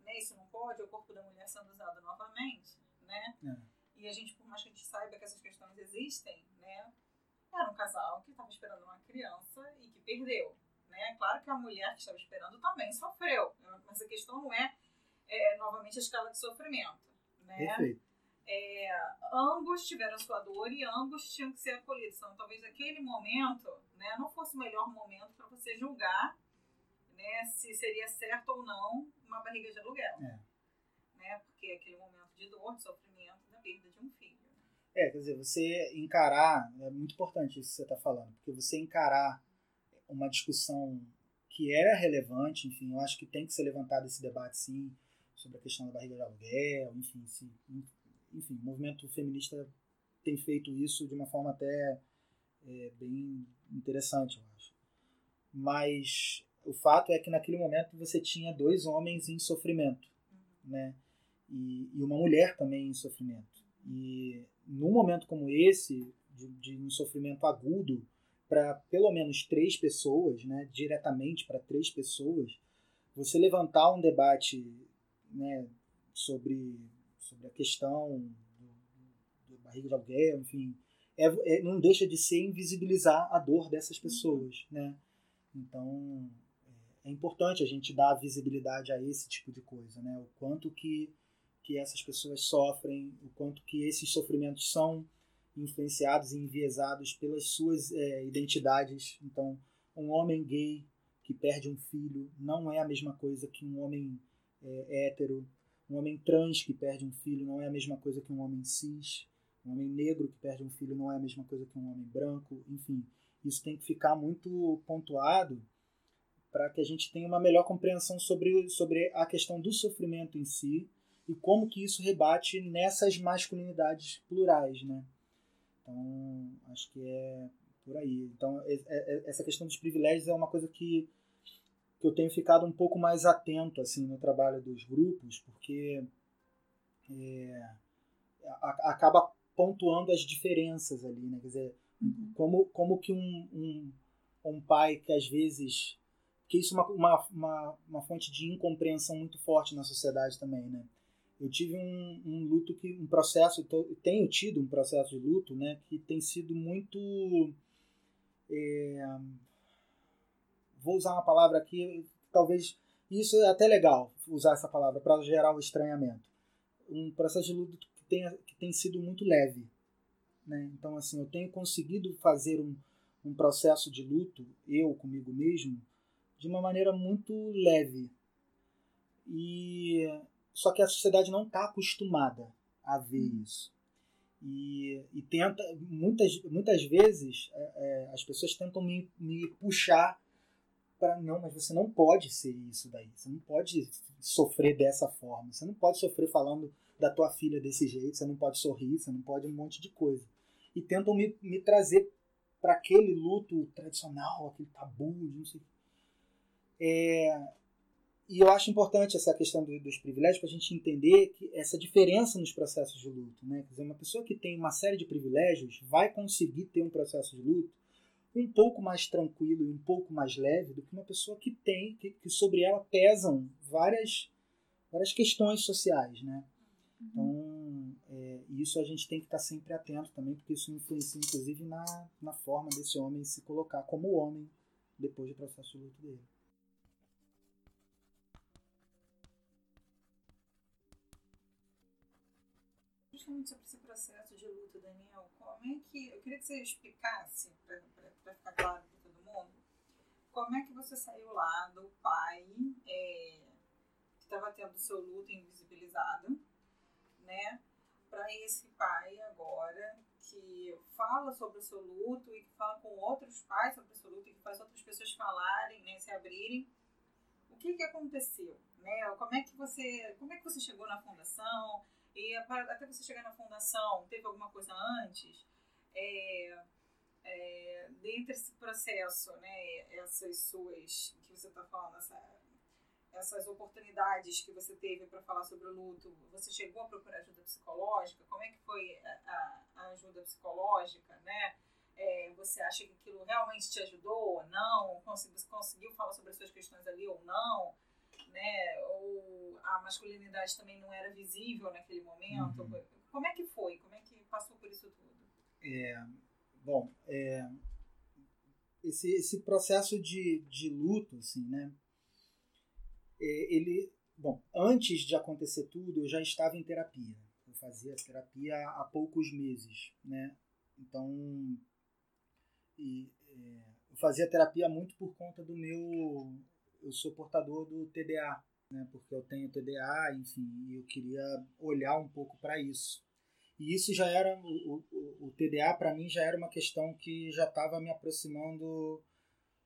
né, isso não pode, o corpo da mulher sendo usado novamente, né? É. E a gente, por mais que a gente saiba que essas questões existem, né, era um casal que estava esperando uma criança e que perdeu, né? Claro que a mulher que estava esperando também sofreu, mas a questão não é, é novamente a escala de sofrimento, né? Perfeito é, ambos tiveram sua dor e ambos tinham que ser acolhidos. Então, talvez aquele momento né, não fosse o melhor momento para você julgar né, se seria certo ou não uma barriga de aluguel. É. Né, porque é aquele momento de dor, de sofrimento, da perda de um filho. É, quer dizer, você encarar, é muito importante isso que você está falando, porque você encarar uma discussão que é relevante, enfim, eu acho que tem que ser levantado esse debate sim, sobre a questão da barriga de aluguel, enfim, se, enfim, o movimento feminista tem feito isso de uma forma até é, bem interessante, eu acho. Mas o fato é que naquele momento você tinha dois homens em sofrimento, né? E, e uma mulher também em sofrimento. E num momento como esse, de, de um sofrimento agudo para pelo menos três pessoas, né, diretamente para três pessoas, você levantar um debate né, sobre sobre a questão do, do barriga de aluguel, enfim, é, é, não deixa de ser invisibilizar a dor dessas pessoas, né? Então é, é importante a gente dar visibilidade a esse tipo de coisa, né? O quanto que que essas pessoas sofrem, o quanto que esses sofrimentos são influenciados e enviesados pelas suas é, identidades. Então, um homem gay que perde um filho não é a mesma coisa que um homem é, hétero um homem trans que perde um filho não é a mesma coisa que um homem cis. Um homem negro que perde um filho não é a mesma coisa que um homem branco. Enfim, isso tem que ficar muito pontuado para que a gente tenha uma melhor compreensão sobre, sobre a questão do sofrimento em si e como que isso rebate nessas masculinidades plurais, né? Então, acho que é por aí. Então, é, é, essa questão dos privilégios é uma coisa que que eu tenho ficado um pouco mais atento assim no trabalho dos grupos, porque é, a, acaba pontuando as diferenças ali, né? Quer dizer, uhum. como, como que um, um, um, pai que às vezes... que isso é uma, uma, uma, uma, fonte de incompreensão muito forte na sociedade também, né? Eu tive um, um luto, que um processo, tenho tido um processo de luto, né? Que tem sido muito... É, vou usar uma palavra aqui, talvez isso é até legal usar essa palavra para gerar o estranhamento. Um processo de luto que, tenha, que tem sido muito leve. Né? Então, assim, eu tenho conseguido fazer um, um processo de luto, eu comigo mesmo, de uma maneira muito leve. E só que a sociedade não está acostumada a ver hum. isso. E, e, tenta muitas muitas vezes é, é, as pessoas tentam me, me puxar para não, mas você não pode ser isso daí. Você não pode sofrer dessa forma. Você não pode sofrer falando da tua filha desse jeito. Você não pode sorrir. Você não pode um monte de coisa. E tentam me, me trazer para aquele luto tradicional, aquele tabu, não sei. É, e eu acho importante essa questão do, dos privilégios para a gente entender que essa diferença nos processos de luto. Né? Quer dizer, uma pessoa que tem uma série de privilégios vai conseguir ter um processo de luto um pouco mais tranquilo e um pouco mais leve do que uma pessoa que tem, que, que sobre ela pesam várias, várias questões sociais, né? Então, é, isso a gente tem que estar sempre atento também, porque isso influencia, inclusive, na, na forma desse homem se colocar como homem depois do processo de luto dele. Justamente sobre esse processo de luto, Daniel, como é que. Eu queria que você explicasse, para para ficar claro para todo mundo, como é que você saiu lá do pai é, que estava tendo seu luto invisibilizado, né? Para esse pai agora que fala sobre o seu luto e que fala com outros pais sobre o seu luto e que faz outras pessoas falarem, né, se abrirem. O que que aconteceu, né? Como é que você, como é que você chegou na fundação? E até você chegar na fundação, teve alguma coisa antes? É, é, dentro desse processo, né, essas suas, que você está falando, essa, essas oportunidades que você teve para falar sobre o luto, você chegou a procurar ajuda psicológica? Como é que foi a, a ajuda psicológica, né? É, você acha que aquilo realmente te ajudou ou não, você conseguiu falar sobre as suas questões ali ou não, né? Ou a masculinidade também não era visível naquele momento. Uhum. Como é que foi? Como é que passou por isso tudo? É, bom, é, esse, esse processo de, de luto, assim, né? É, ele, bom, antes de acontecer tudo, eu já estava em terapia. Eu fazia terapia há poucos meses, né? Então, e, é, eu fazia terapia muito por conta do meu. Eu sou portador do TDA, né? Porque eu tenho TDA, enfim, e eu queria olhar um pouco para isso. E isso já era. O, o, o TDA, para mim, já era uma questão que já estava me aproximando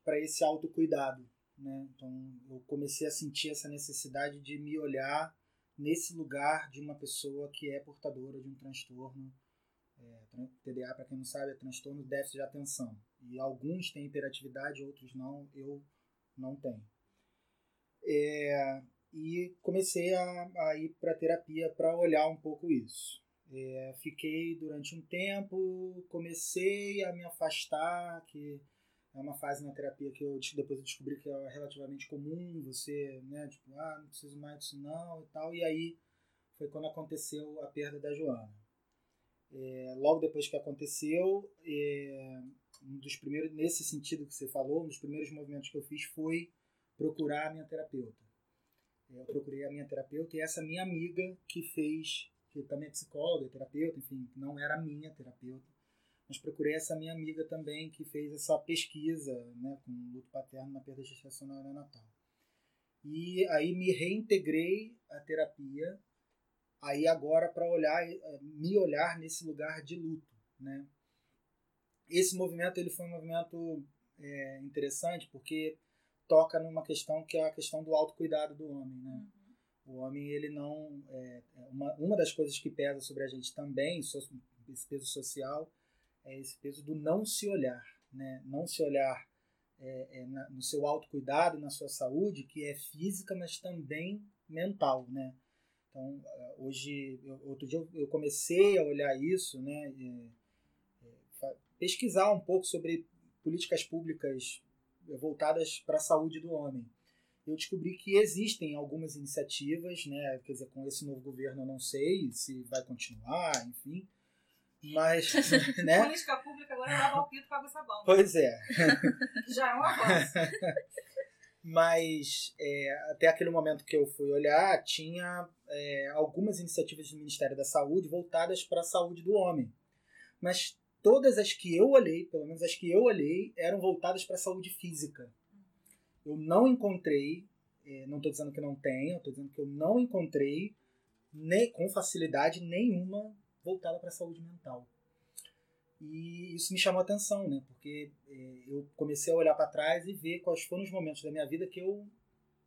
para esse autocuidado. Né? Então, eu comecei a sentir essa necessidade de me olhar nesse lugar de uma pessoa que é portadora de um transtorno é, TDA, para quem não sabe, é transtorno de déficit de atenção. E alguns têm hiperatividade, outros não. Eu não tenho. É, e comecei a, a ir para terapia para olhar um pouco isso. É, fiquei durante um tempo, comecei a me afastar, que é uma fase na terapia que eu depois eu descobri que é relativamente comum, você, né, tipo, ah, não preciso mais disso não e tal. E aí foi quando aconteceu a perda da Joana. É, logo depois que aconteceu, é, um dos primeiros, nesse sentido que você falou, um dos primeiros movimentos que eu fiz foi procurar a minha terapeuta. É, eu procurei a minha terapeuta e essa minha amiga que fez, que também é psicóloga, terapeuta, enfim, não era minha terapeuta, mas procurei essa minha amiga também que fez essa pesquisa né, com luto paterno na perda gestacional neonatal. E aí me reintegrei à terapia aí agora para olhar eh, me olhar nesse lugar de luto né esse movimento ele foi um movimento é, interessante porque toca numa questão que é a questão do autocuidado do homem né uhum. O homem ele não é, é, uma, uma das coisas que pesa sobre a gente também esse peso social é esse peso do não se olhar né? Não se olhar é, é, na, no seu autocuidado na sua saúde que é física mas também mental né? Então, eh, hoje, outro dia eu comecei a olhar isso, né, pesquisar um pouco sobre políticas públicas voltadas para a saúde do homem. Eu descobri que existem algumas iniciativas, né, quer dizer, com esse novo governo eu não sei se vai continuar, enfim, mas, [laughs] né? [laughs] Política pública agora é lavar o e sabão. Pois é. Já é um avanço. [laughs] mas é, até aquele momento que eu fui olhar, tinha é, algumas iniciativas do Ministério da Saúde voltadas para a saúde do homem. Mas todas as que eu olhei, pelo menos as que eu olhei, eram voltadas para a saúde física. Eu não encontrei, é, não estou dizendo que não tenha, estou dizendo que eu não encontrei nem, com facilidade nenhuma voltada para a saúde mental. E isso me chamou a atenção, né? Porque é, eu comecei a olhar para trás e ver quais foram os momentos da minha vida que eu,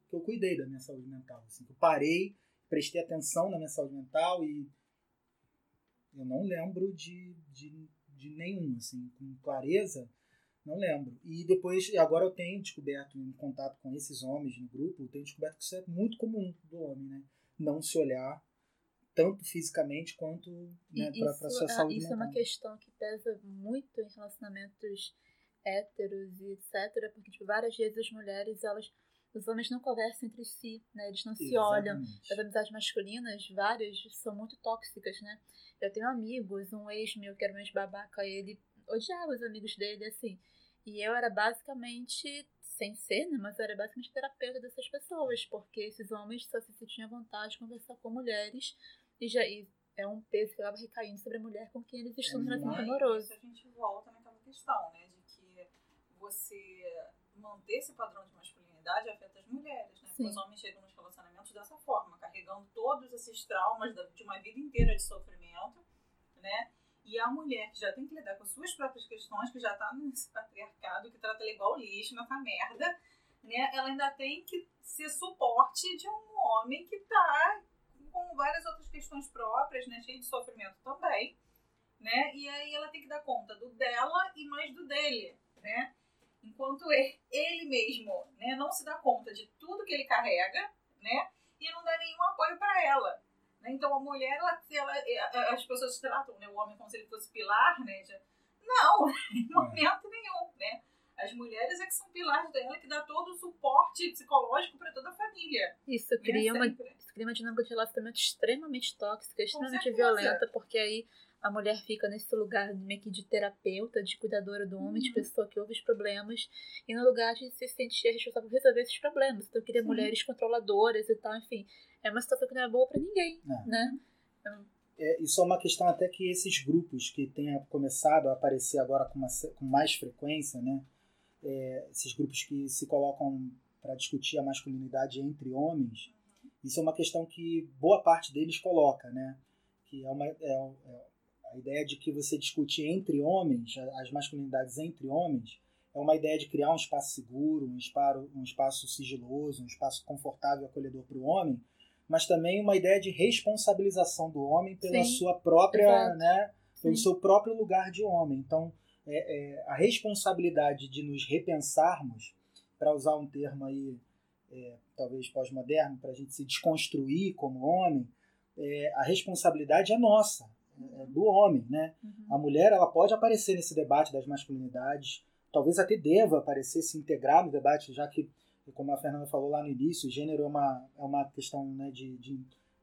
que eu cuidei da minha saúde mental. Assim, eu parei, prestei atenção na minha saúde mental e eu não lembro de, de, de nenhum, assim, com clareza, não lembro. E depois, agora eu tenho descoberto, em contato com esses homens no grupo, eu tenho descoberto que isso é muito comum do homem, né? Não se olhar, tanto fisicamente quanto né, para a sua saúde Isso mental. é uma questão que pesa muito em relacionamentos héteros e etc. Porque tipo, várias vezes as mulheres, elas, os homens não conversam entre si, né? Eles não se olham. As amizades masculinas, várias, são muito tóxicas, né? Eu tenho amigos, um ex meu que era um ex-babaca, ele odiava os amigos dele, assim. E eu era basicamente sem ser, né, mas eu era basicamente terapeuta dessas pessoas, porque esses homens só se sentiam à vontade de conversar com mulheres e já e é um peso que acaba recaindo sobre a mulher com quem eles estão no relacionamento amoroso. a gente volta naquela questão, né, de que você manter esse padrão de masculinidade afeta as mulheres, né? Porque os homens chegam nos relacionamentos dessa forma, carregando todos esses traumas de uma vida inteira de sofrimento, né? E a mulher que já tem que lidar com suas próprias questões, que já tá nesse patriarcado, que trata ela igual lixo, nessa merda, né? Ela ainda tem que ser suporte de um homem que tá com várias outras questões próprias, né? Cheio de sofrimento também, né? E aí ela tem que dar conta do dela e mais do dele, né? Enquanto ele mesmo, né, não se dá conta de tudo que ele carrega, né? E não dá nenhum apoio para ela. Né? Então a mulher, ela, ela, as pessoas tratam né, o homem como se ele fosse pilar, né? De, Não, [laughs] em momento nenhum, né? As mulheres é que são pilares dela, que dá todo o suporte psicológico para toda a família. Isso cria, uma, isso cria uma dinâmica de relacionamento extremamente tóxica, extremamente violenta, porque aí a mulher fica nesse lugar meio que de terapeuta, de cuidadora do homem, uhum. de pessoa que ouve os problemas, e no lugar de se sentir responsável por resolver esses problemas. Então, queria mulheres controladoras e tal, enfim. É uma situação que não é boa para ninguém, é. né? Então, é, isso é uma questão até que esses grupos que têm começado a aparecer agora com, uma, com mais frequência, né? É, esses grupos que se colocam para discutir a masculinidade entre homens, isso é uma questão que boa parte deles coloca, né? Que é uma, é, é a ideia de que você discute entre homens, as masculinidades entre homens, é uma ideia de criar um espaço seguro, um espaço, um espaço sigiloso, um espaço confortável e acolhedor para o homem, mas também uma ideia de responsabilização do homem pela Sim, sua própria, né, pelo Sim. seu próprio lugar de homem. Então, é, é, a responsabilidade de nos repensarmos, para usar um termo aí, é, talvez pós-moderno, para a gente se desconstruir como homem, é, a responsabilidade é nossa é, do homem, né? Uhum. A mulher ela pode aparecer nesse debate das masculinidades, talvez até deva aparecer, se integrar no debate, já que, como a Fernanda falou lá no início, gênero é uma, é uma questão né, de, de,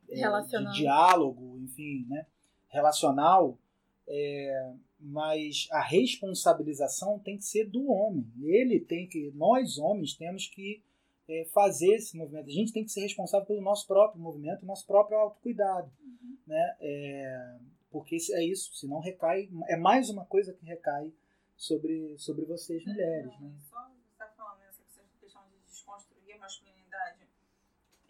é, de diálogo, enfim, né, relacional, é, mas a responsabilização tem que ser do homem. Ele tem que, nós homens temos que é, fazer esse movimento. A gente tem que ser responsável pelo nosso próprio movimento, nosso próprio autocuidado. Uhum. Né? É, porque é isso, senão recai, é mais uma coisa que recai sobre, sobre vocês mulheres. Não, né? Só você está falando nessa questão de desconstruir a masculinidade,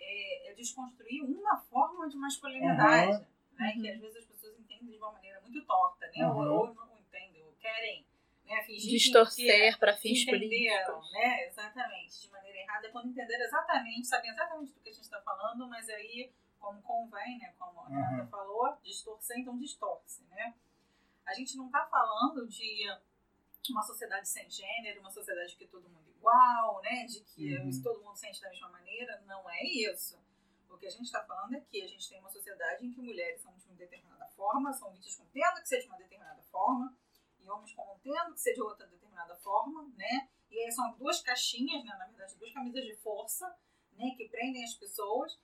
é, é desconstruir uma forma de masculinidade, uhum. né? Uhum. que às vezes as pessoas entendem de uma maneira muito torta, né? Uhum. Ou, ou, não entendem, ou querem né, fingir distorcer para fins políticos. Né? Exatamente, de maneira errada, quando entenderam exatamente, sabem exatamente do que a gente está falando, mas aí como convém, né, como a Renata falou, distorcer, então distorce, né? A gente não está falando de uma sociedade sem gênero, uma sociedade que todo mundo é igual, né, de que uhum. todo mundo sente da mesma maneira, não é isso. O que a gente está falando é que a gente tem uma sociedade em que mulheres são de uma determinada forma, são vistas como tendo que ser de uma determinada forma, e homens como tendo que ser de outra determinada forma, né? E aí são duas caixinhas, né, na verdade, duas camisas de força, né, que prendem as pessoas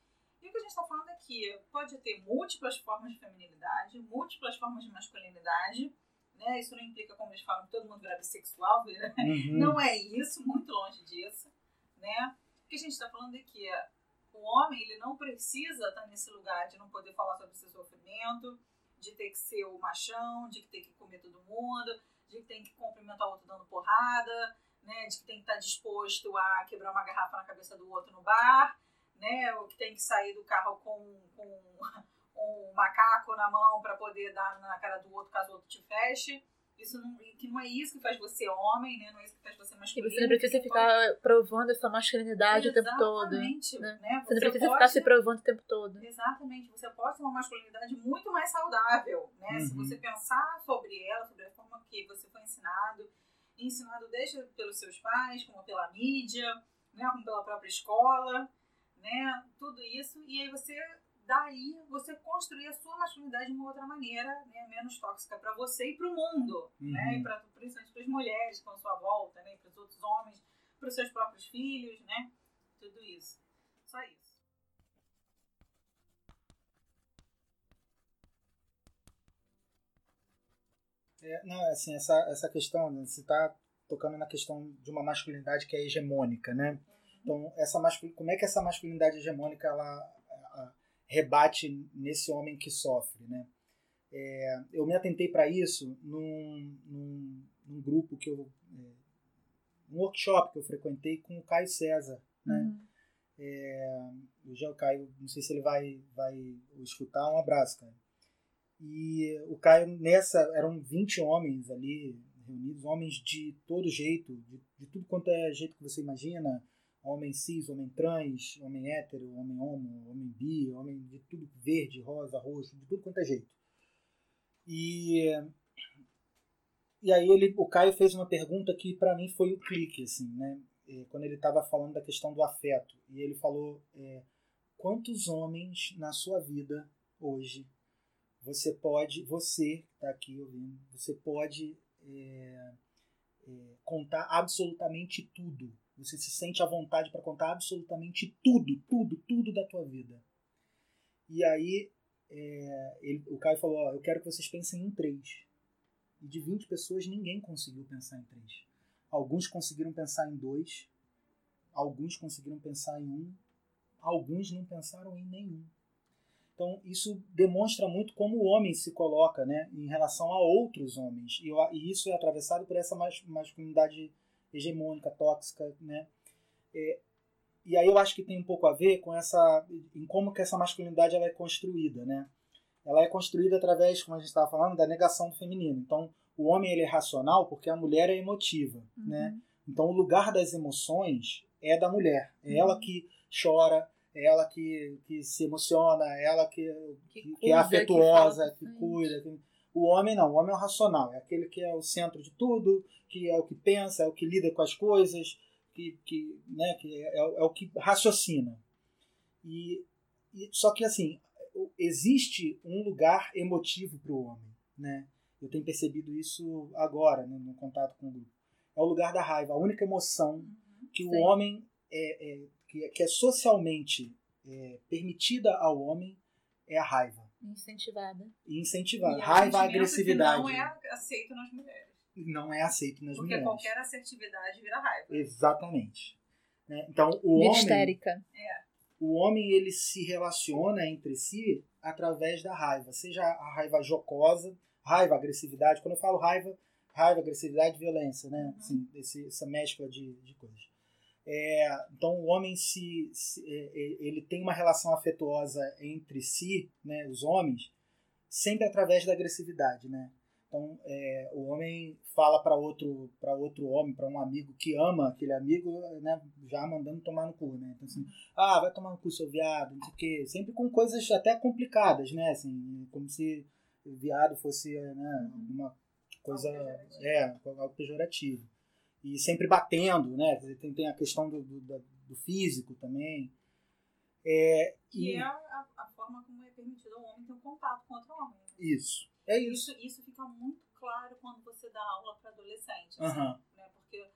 e o que a gente está falando aqui pode ter múltiplas formas de feminilidade, múltiplas formas de masculinidade. Né? Isso não implica, como eles falam, que todo mundo vira bissexual. Né? Uhum. Não é isso, muito longe disso. Né? O que a gente está falando é que o homem ele não precisa estar nesse lugar de não poder falar sobre seu sofrimento, de ter que ser o machão, de ter que comer todo mundo, de que tem que cumprimentar o outro dando porrada, né? de que tem que estar disposto a quebrar uma garrafa na cabeça do outro no bar né? O que tem que sair do carro com, com um macaco na mão para poder dar na cara do outro caso o outro te feche. Isso não, que não é isso que faz você homem, né? Não é isso que faz você masculino. E você não precisa ficar pode... provando essa masculinidade Exatamente, o tempo todo. Né? né? Você, você, não precisa pode... ficar se provando o tempo todo. Exatamente. Você pode ter uma masculinidade muito mais saudável, né? Uhum. Se você pensar sobre ela, sobre a forma que você foi ensinado, ensinado desde pelos seus pais, como pela mídia, né? como pela própria escola né? Tudo isso. E aí você, daí, você construir a sua masculinidade de uma outra maneira, né? Menos tóxica para você e para o mundo, uhum. né? E pra, principalmente para as mulheres com a sua volta, né? Para os outros homens, para os seus próprios filhos, né? Tudo isso. Só isso. É, não, assim, essa, essa questão, né, você está tocando na questão de uma masculinidade que é hegemônica, né? Então, essa como é que essa masculinidade hegemônica ela rebate nesse homem que sofre, né? É, eu me atentei para isso num, num, num, grupo que eu é, um workshop que eu frequentei com o Caio César, né? Uhum. É, já o Caio, não sei se ele vai vai escutar, um abraço, cara. E o Caio nessa eram 20 homens ali reunidos, homens de todo jeito, de, de tudo quanto é jeito que você imagina, homem cis, homem trans, homem hétero, homem homo, homem bi, homem de tudo verde, rosa, roxo, de tudo quanto é jeito. E e aí ele, o Caio fez uma pergunta que para mim foi o clique, assim, né? É, quando ele estava falando da questão do afeto e ele falou é, quantos homens na sua vida hoje você pode, você está aqui ouvindo, você pode é, é, contar absolutamente tudo. Você se sente à vontade para contar absolutamente tudo, tudo, tudo da tua vida. E aí é, ele, o Caio falou, ó, eu quero que vocês pensem em três. E de 20 pessoas, ninguém conseguiu pensar em três. Alguns conseguiram pensar em dois, alguns conseguiram pensar em um, alguns não pensaram em nenhum. Então, isso demonstra muito como o homem se coloca né, em relação a outros homens. E, e isso é atravessado por essa masculinidade hegemônica, tóxica. Né? É, e aí eu acho que tem um pouco a ver com essa em como que essa masculinidade ela é construída, né? Ela é construída através, como a gente estava falando, da negação do feminino. Então, o homem ele é racional porque a mulher é emotiva, uhum. né? Então, o lugar das emoções é da mulher. É uhum. ela que chora, é ela que, que se emociona, é ela que, que, que, que é afetuosa, que, que cuida. Que... O homem não, o homem é o racional, é aquele que é o centro de tudo, que é o que pensa, é o que lida com as coisas, que, que, né, que é, é o que raciocina. E, e, só que assim, existe um lugar emotivo para o homem. Né? Eu tenho percebido isso agora, né, no contato com o grupo. É o lugar da raiva, a única emoção que Sim. o homem é, é que, que é socialmente é, permitida ao homem é a raiva. Incentivada. E incentivada. E raiva, agressividade. não é aceito nas mulheres. Não é aceito nas Porque mulheres. Porque qualquer assertividade vira raiva. Exatamente. Né? Então, o homem. Histérica. É. O homem ele se relaciona entre si através da raiva, seja a raiva jocosa, raiva, agressividade. Quando eu falo raiva, raiva, agressividade, violência, né? Uhum. Assim, esse, essa mescla de, de coisas. É, então o homem se, se, é, é, ele tem uma relação afetuosa entre si, né, os homens, sempre através da agressividade, né? Então é, o homem fala para outro para outro homem, para um amigo que ama aquele amigo, né, já mandando tomar no cu, né? Então assim, ah, vai tomar no cu seu viado, não sei o quê, sempre com coisas até complicadas, né? Assim, como se o viado fosse, né, alguma coisa, é, algo pejorativo e sempre batendo, né? Tem, tem a questão do, do, do físico também. É, que e... é a, a, forma como é permitido ao homem ter um contato com outro homem. Né? Isso. É isso. isso. Isso fica muito claro quando você dá aula para adolescentes. Uhum. né? Porque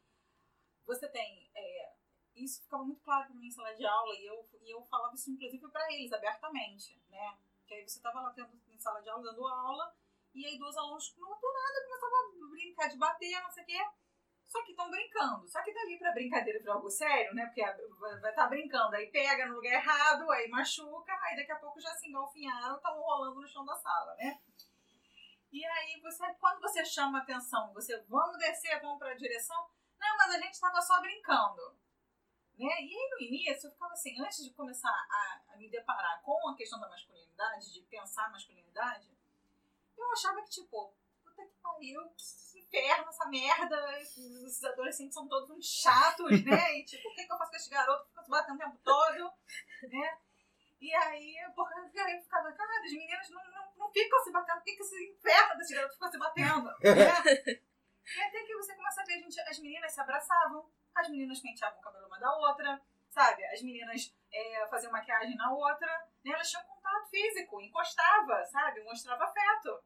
você tem. É, isso ficava muito claro para mim em sala de aula e eu, e eu falava isso inclusive para eles abertamente, né? Que aí você estava lá tendo, em sala de aula dando aula e aí duas alunos não do nada começavam a brincar de bater, não sei o quê. Só que estão brincando. Só que dali pra brincadeira pra algo sério, né? Porque vai estar tá brincando, aí pega no lugar errado, aí machuca, aí daqui a pouco já se engalfinharam, estão rolando no chão da sala, né? E aí, você, quando você chama atenção, você vamos descer, vamos pra direção. Não, mas a gente estava só brincando. Né? E aí, no início, eu ficava assim, antes de começar a, a me deparar com a questão da masculinidade, de pensar masculinidade, eu achava que, tipo, puta que pariu, que inferno essa merda, esses adolescentes são todos uns chatos, né? [laughs] E tipo, o que, que eu faço com esse garoto que fica se batendo o tempo todo, né? E aí, porra, eu ficava, cara, as meninas não, não, não ficam se batendo, por que, que esse inferno desse garoto ficou se batendo? [laughs] Né? e até que você começa a ver, a gente, as meninas se abraçavam, as meninas penteavam o cabelo uma da outra, sabe? As meninas é, faziam maquiagem na outra, né? Elas tinham contato físico, encostava, sabe? Mostrava afeto,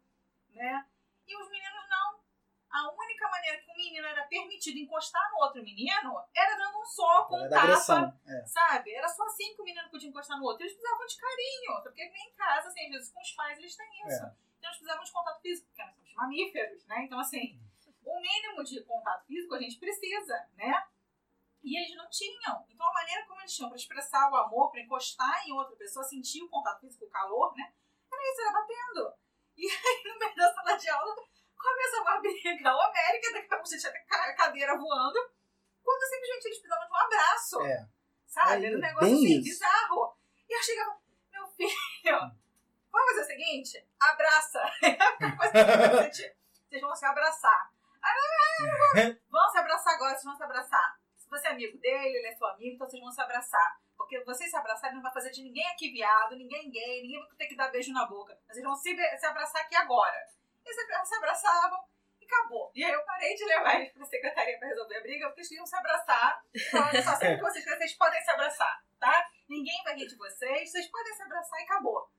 né? E os meninos não. A única maneira que o menino era permitido encostar no outro menino era dando um soco, um tapa, é. sabe? Era só assim que o menino podia encostar no outro. Eles precisavam de carinho, porque nem em casa, assim, às vezes com os pais eles têm isso. É. Então eles precisavam de contato físico, porque nós somos mamíferos, né? Então, assim, o mínimo de contato físico a gente precisa, né? E eles não tinham. Então, a maneira como eles tinham para expressar o amor, para encostar em outra pessoa, sentir o contato físico, o calor, né? Era isso, era batendo. E aí, no meio da sala de aula, começa uma briga homérica, daqui a pouco a gente a cadeira voando, quando simplesmente eles precisavam de um abraço. É. Sabe? Era um negócio assim, isso. bizarro. E eu chegava, meu filho, vamos fazer o seguinte? Abraça. [laughs] vocês vão se abraçar. Ah, [laughs] vão se abraçar agora, vocês vão se abraçar. Se você é amigo dele, ele é seu amigo, então vocês vão se abraçar. Porque vocês se abraçarem não vai fazer de ninguém aqui viado, ninguém gay, ninguém vai ter que dar beijo na boca. Mas eles vão se, se abraçar aqui agora. E se, abraçavam e acabou. E aí eu parei de levar eles pra secretaria pra resolver a briga, porque eles iam se abraçar. Então, só sempre que vocês vocês podem se abraçar, tá? Ninguém vai rir de vocês, vocês podem se abraçar e acabou.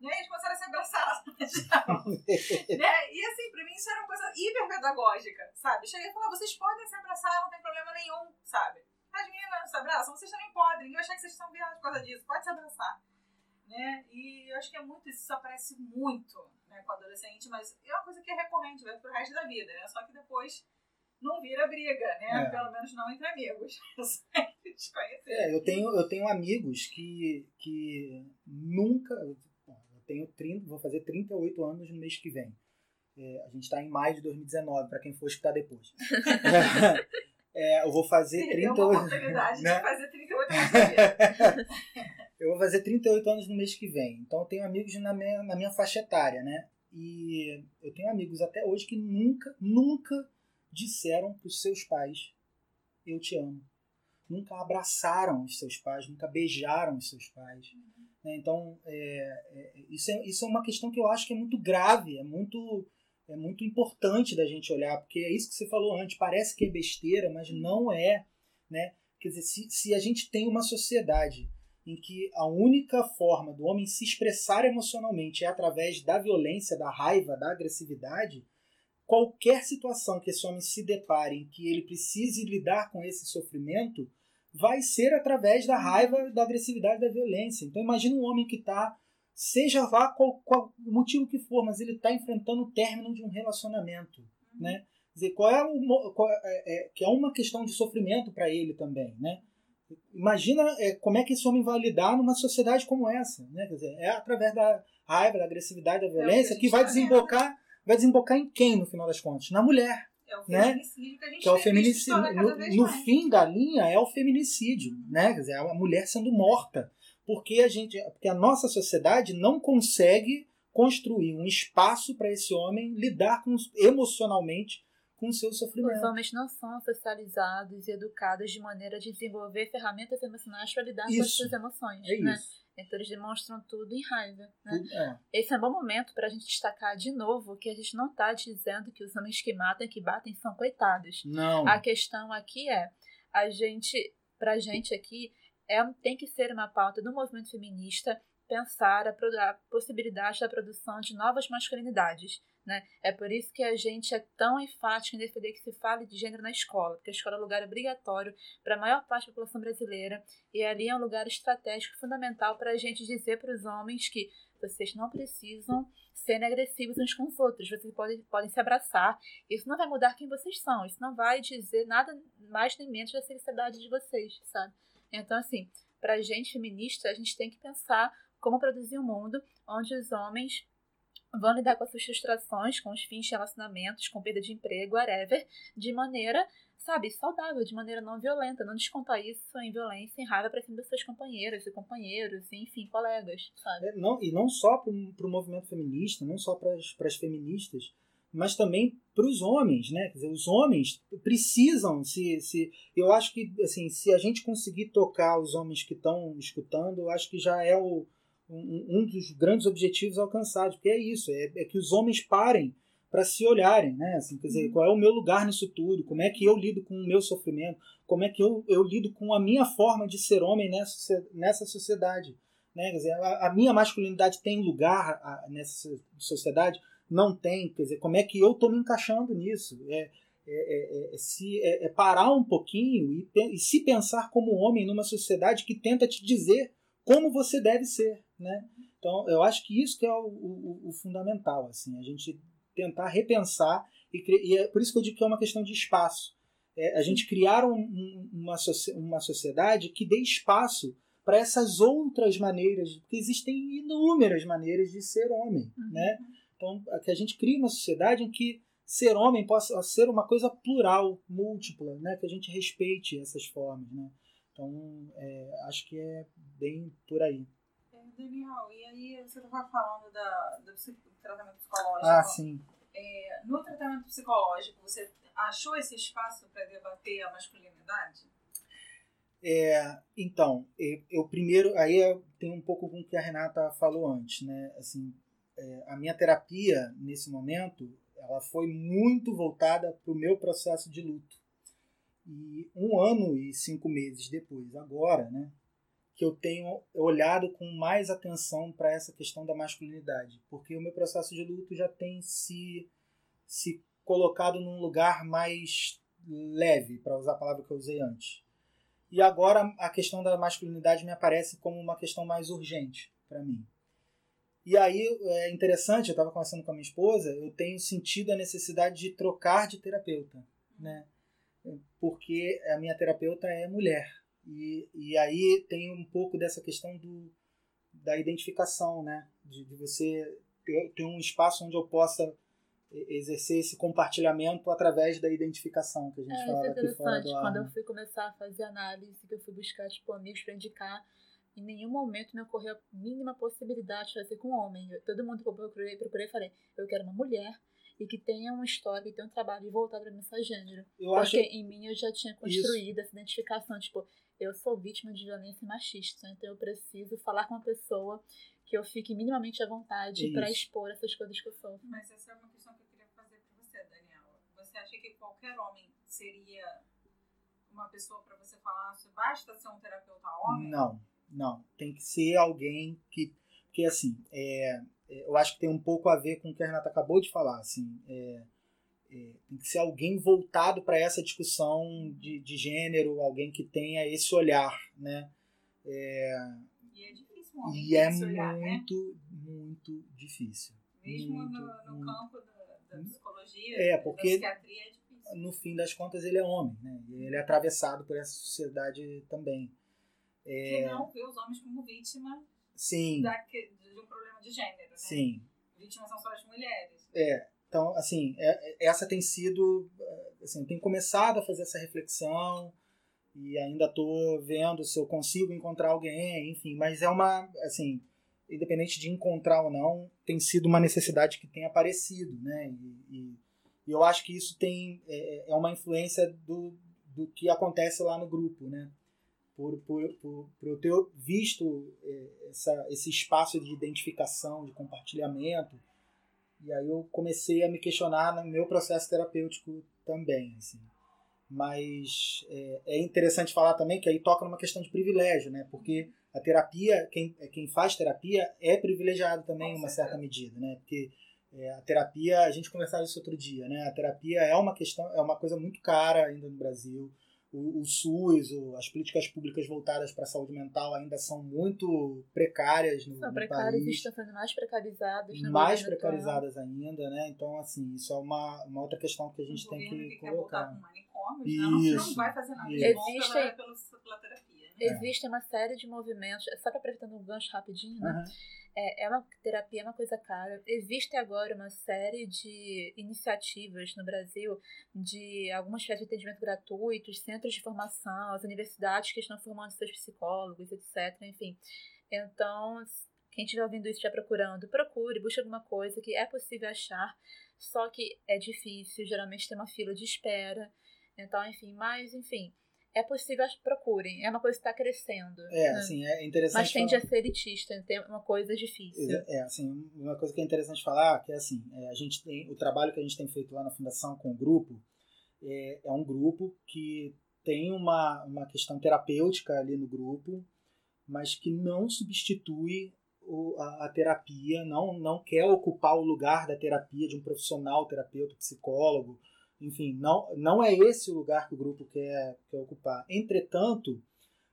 né? Eles começaram a se abraçar [laughs] né? E assim, pra mim isso era uma coisa hiper pedagógica, sabe? Cheguei a falar, vocês podem se abraçar, não tem problema nenhum, sabe? As meninas se abraçam, vocês também podem. Vai achar que vocês estão viados por causa disso. Pode se abraçar. Né? E eu acho que é muito, isso aparece muito né, com adolescente, mas é uma coisa que é recorrente, vai pro resto da vida, né? Só que depois não vira briga, né? É. Pelo menos não entre amigos. [laughs] É, eu tenho, eu tenho amigos que, que nunca. Eu tenho 30, vou fazer 38 anos no mês que vem. É, a gente está em maio de 2019, para quem for escutar depois. [laughs] [laughs] é, eu vou fazer 38 anos. oportunidade né? de fazer 38 anos. [laughs] eu vou fazer 38 anos no mês que vem. Então eu tenho amigos na minha, na minha faixa etária, né? E eu tenho amigos até hoje que nunca, nunca disseram para os seus pais: Eu te amo. Nunca abraçaram os seus pais, nunca beijaram os seus pais. Uhum. Né? Então, é, é, isso, é, isso é uma questão que eu acho que é muito grave, é muito, é muito importante da gente olhar, porque é isso que você falou antes: parece que é besteira, mas uhum. não é. Né? Quer dizer, se, se a gente tem uma sociedade em que a única forma do homem se expressar emocionalmente é através da violência, da raiva, da agressividade, qualquer situação que esse homem se depare em que ele precise lidar com esse sofrimento vai ser através da raiva, da agressividade, da violência. Então imagina um homem que está, seja lá qual, qual o motivo que for, mas ele está enfrentando o término de um relacionamento, uhum. né? Quer dizer, qual é, o, qual é, é, que é uma questão de sofrimento para ele também, né? Imagina é, como é que esse homem vai lidar numa sociedade como essa, né? Quer dizer, é através da raiva, da agressividade, da violência é que, que vai desembocar vai desembocar em quem, no final das contas? Na mulher. É o né? feminicídio né? que a gente que é o feminicídio. No, no fim da linha é o feminicídio, uhum. né? Quer dizer, a mulher sendo morta. Porque a gente, porque a nossa sociedade não consegue construir um espaço para esse homem lidar com, emocionalmente com o seu sofrimento. Os homens não são socializados e educados de maneira a desenvolver ferramentas emocionais para lidar isso. com as suas emoções. É né? isso. Então eles demonstram tudo em raiva. Né? É. Esse é um bom momento para a gente destacar de novo que a gente não está dizendo que os homens que matam e que batem são coitados. Não. A questão aqui é, a gente, pra gente aqui, é, tem que ser uma pauta do movimento feminista pensar a, a possibilidade da produção de novas masculinidades né? É por isso que a gente é tão enfático em defender que se fale de gênero na escola, porque a escola é um lugar obrigatório para a maior parte da população brasileira e ali é um lugar estratégico fundamental para a gente dizer para os homens que vocês não precisam serem agressivos uns com os outros, vocês podem, podem se abraçar. Isso não vai mudar quem vocês são, isso não vai dizer nada mais nem menos da felicidade de vocês, sabe? Então, assim, para a gente feminista, a gente tem que pensar como produzir um mundo onde os homens vão lidar com as suas frustrações, com os fins de relacionamentos, com perda de emprego, whatever, de maneira, sabe, saudável, de maneira não violenta, não descontar isso em violência, em raiva para cima dos seus companheiros e companheiros, enfim, colegas, sabe? É, não, e não só para o movimento feminista, não só para as feministas, mas também para os homens, né? Quer dizer, os homens precisam se, se. Eu acho que assim, se a gente conseguir tocar os homens que estão escutando, eu acho que já é o, um, um dos grandes objetivos alcançados, porque é isso, é, é que os homens parem para se olharem, né? Assim, quer dizer, uhum. qual é o meu lugar nisso tudo? Como é que eu lido com o meu sofrimento? Como é que eu, eu lido com a minha forma de ser homem nessa, nessa sociedade? Né? Quer dizer, a, a minha masculinidade tem lugar a, nessa sociedade? Não tem. Quer dizer, como é que eu estou me encaixando nisso? É, é, é, é se, é, é, parar um pouquinho e, e se pensar como homem numa sociedade que tenta te dizer como você deve ser, né? Então, eu acho que isso que é o, o, o fundamental, assim, a gente tentar repensar e, e, é por isso que eu digo que é uma questão de espaço. É, a gente criar um, um, uma, uma sociedade que dê espaço para essas outras maneiras, porque existem inúmeras maneiras de ser homem, uhum. né? Então, que a gente crie uma sociedade em que ser homem possa ser uma coisa plural, múltipla, né? Que a gente respeite essas formas, né? Então, é, acho que é bem por aí. É, Daniel, e aí você estava falando da, do, tratamento psicológico. Ah, sim. É, no tratamento psicológico, você achou esse espaço para debater a masculinidade? É, então, eu, eu, primeiro, aí tem um pouco com o que a Renata falou antes, né? Assim, é, a minha terapia nesse momento, ela foi muito voltada para o meu processo de luto. E um ano e cinco meses depois, agora, né, que eu tenho olhado com mais atenção para essa questão da masculinidade, porque o meu processo de luto já tem se, se colocado num lugar mais leve, para usar a palavra que eu usei antes. E agora a questão da masculinidade me aparece como uma questão mais urgente para mim. E aí é interessante, eu estava conversando com a minha esposa, eu tenho sentido a necessidade de trocar de terapeuta, né? Porque a minha terapeuta é mulher. E, e aí tem um pouco dessa questão do, da identificação, né? De, de você ter, ter um espaço onde eu possa exercer esse compartilhamento através da identificação que a gente é, fala é aqui fora do ar. Quando eu fui começar a fazer análise, que eu fui buscar tipo, amigos para indicar, em nenhum momento me ocorreu a mínima possibilidade de fazer com um homem. Eu, todo mundo que eu procurei, procurei falei, eu quero uma mulher e que tenha uma história e tenha um trabalho voltado para esse gênero. Eu Porque acho... em mim eu já tinha construído Isso. essa identificação, tipo, eu sou vítima de violência machista, então eu preciso falar com uma pessoa que eu fique minimamente à vontade para expor essas coisas que eu sou. Mas essa é uma questão que eu queria fazer para você, Daniela. Você acha que qualquer homem seria uma pessoa para você falar, basta ser um terapeuta homem? Não, não. Tem que ser alguém que. Porque assim, é, é eu acho que tem um pouco a ver com o que a Renata acabou de falar. Assim, é, é, tem que ser alguém voltado para essa discussão de, de gênero, alguém que tenha esse olhar, né? É, e é difícil, um e é olhar, né? muito, né? muito difícil. Mesmo muito, no, no muito, campo da, da, psicologia, é, porque, da psiquiatria, é difícil. No fim das contas, ele é homem, né? E ele é atravessado por essa sociedade também. É, que não vê os homens como vítima sim, da, de um problema de gênero, né? Sim. Vítimas são só as mulheres. É, então, assim, é, essa tem sido. Assim, eu tenho começado a fazer essa reflexão e ainda estou vendo se eu consigo encontrar alguém, enfim, mas é uma. Assim, independente de encontrar ou não, tem sido uma necessidade que tem aparecido, né? E, e, e eu acho que isso tem é, é, uma influência do, do que acontece lá no grupo, né? Por, por, por, por eu ter visto é, essa, esse espaço de identificação, de compartilhamento, e aí eu comecei a me questionar no meu processo terapêutico também, assim. Mas é, é interessante falar também que aí toca numa questão de privilégio, né? Porque a terapia, quem, quem faz terapia é privilegiado também em uma certa medida, né? Porque é, a terapia, a gente conversava isso outro dia, né? A terapia é uma questão, é uma coisa muito cara ainda no Brasil o, o SUS, o, as políticas públicas voltadas para a saúde mental ainda são muito precárias no, são precárias país. estão sendo mais precarizadas. Mais precarizadas atual. ainda, né? Então, assim, isso é uma, uma outra questão que a gente o tem que, que colocar. Com isso, não vai fazer nada Existem, pela, pela, pela terapia. Né? Existe uma série de movimentos, só para apresentando um gancho rapidinho, né? Uhum. É, é uma terapia, é uma coisa cara. Existe agora uma série de iniciativas no Brasil de algumas espécies de atendimento gratuitos, centros de formação, as universidades que estão formando seus psicólogos, etc. Enfim. Então, quem estiver ouvindo isso já procurando, procure, busque alguma coisa que é possível achar, só que é difícil, geralmente tem uma fila de espera. Então, enfim, mas enfim, é possível, procurem. É uma coisa que está crescendo. É, né? assim, é interessante. Mas tende falar... a ser elitista, tem uma coisa difícil. É, assim, uma coisa que é interessante falar, que é assim, é, a gente tem, o trabalho que a gente tem feito lá na Fundação com o grupo, é, é um grupo que tem uma, uma questão terapêutica ali no grupo, mas que não substitui o, a, a, terapia, não, não quer ocupar o lugar da terapia de um profissional, terapeuta, psicólogo, enfim, não, não é esse o lugar que o grupo quer, quer ocupar. Entretanto,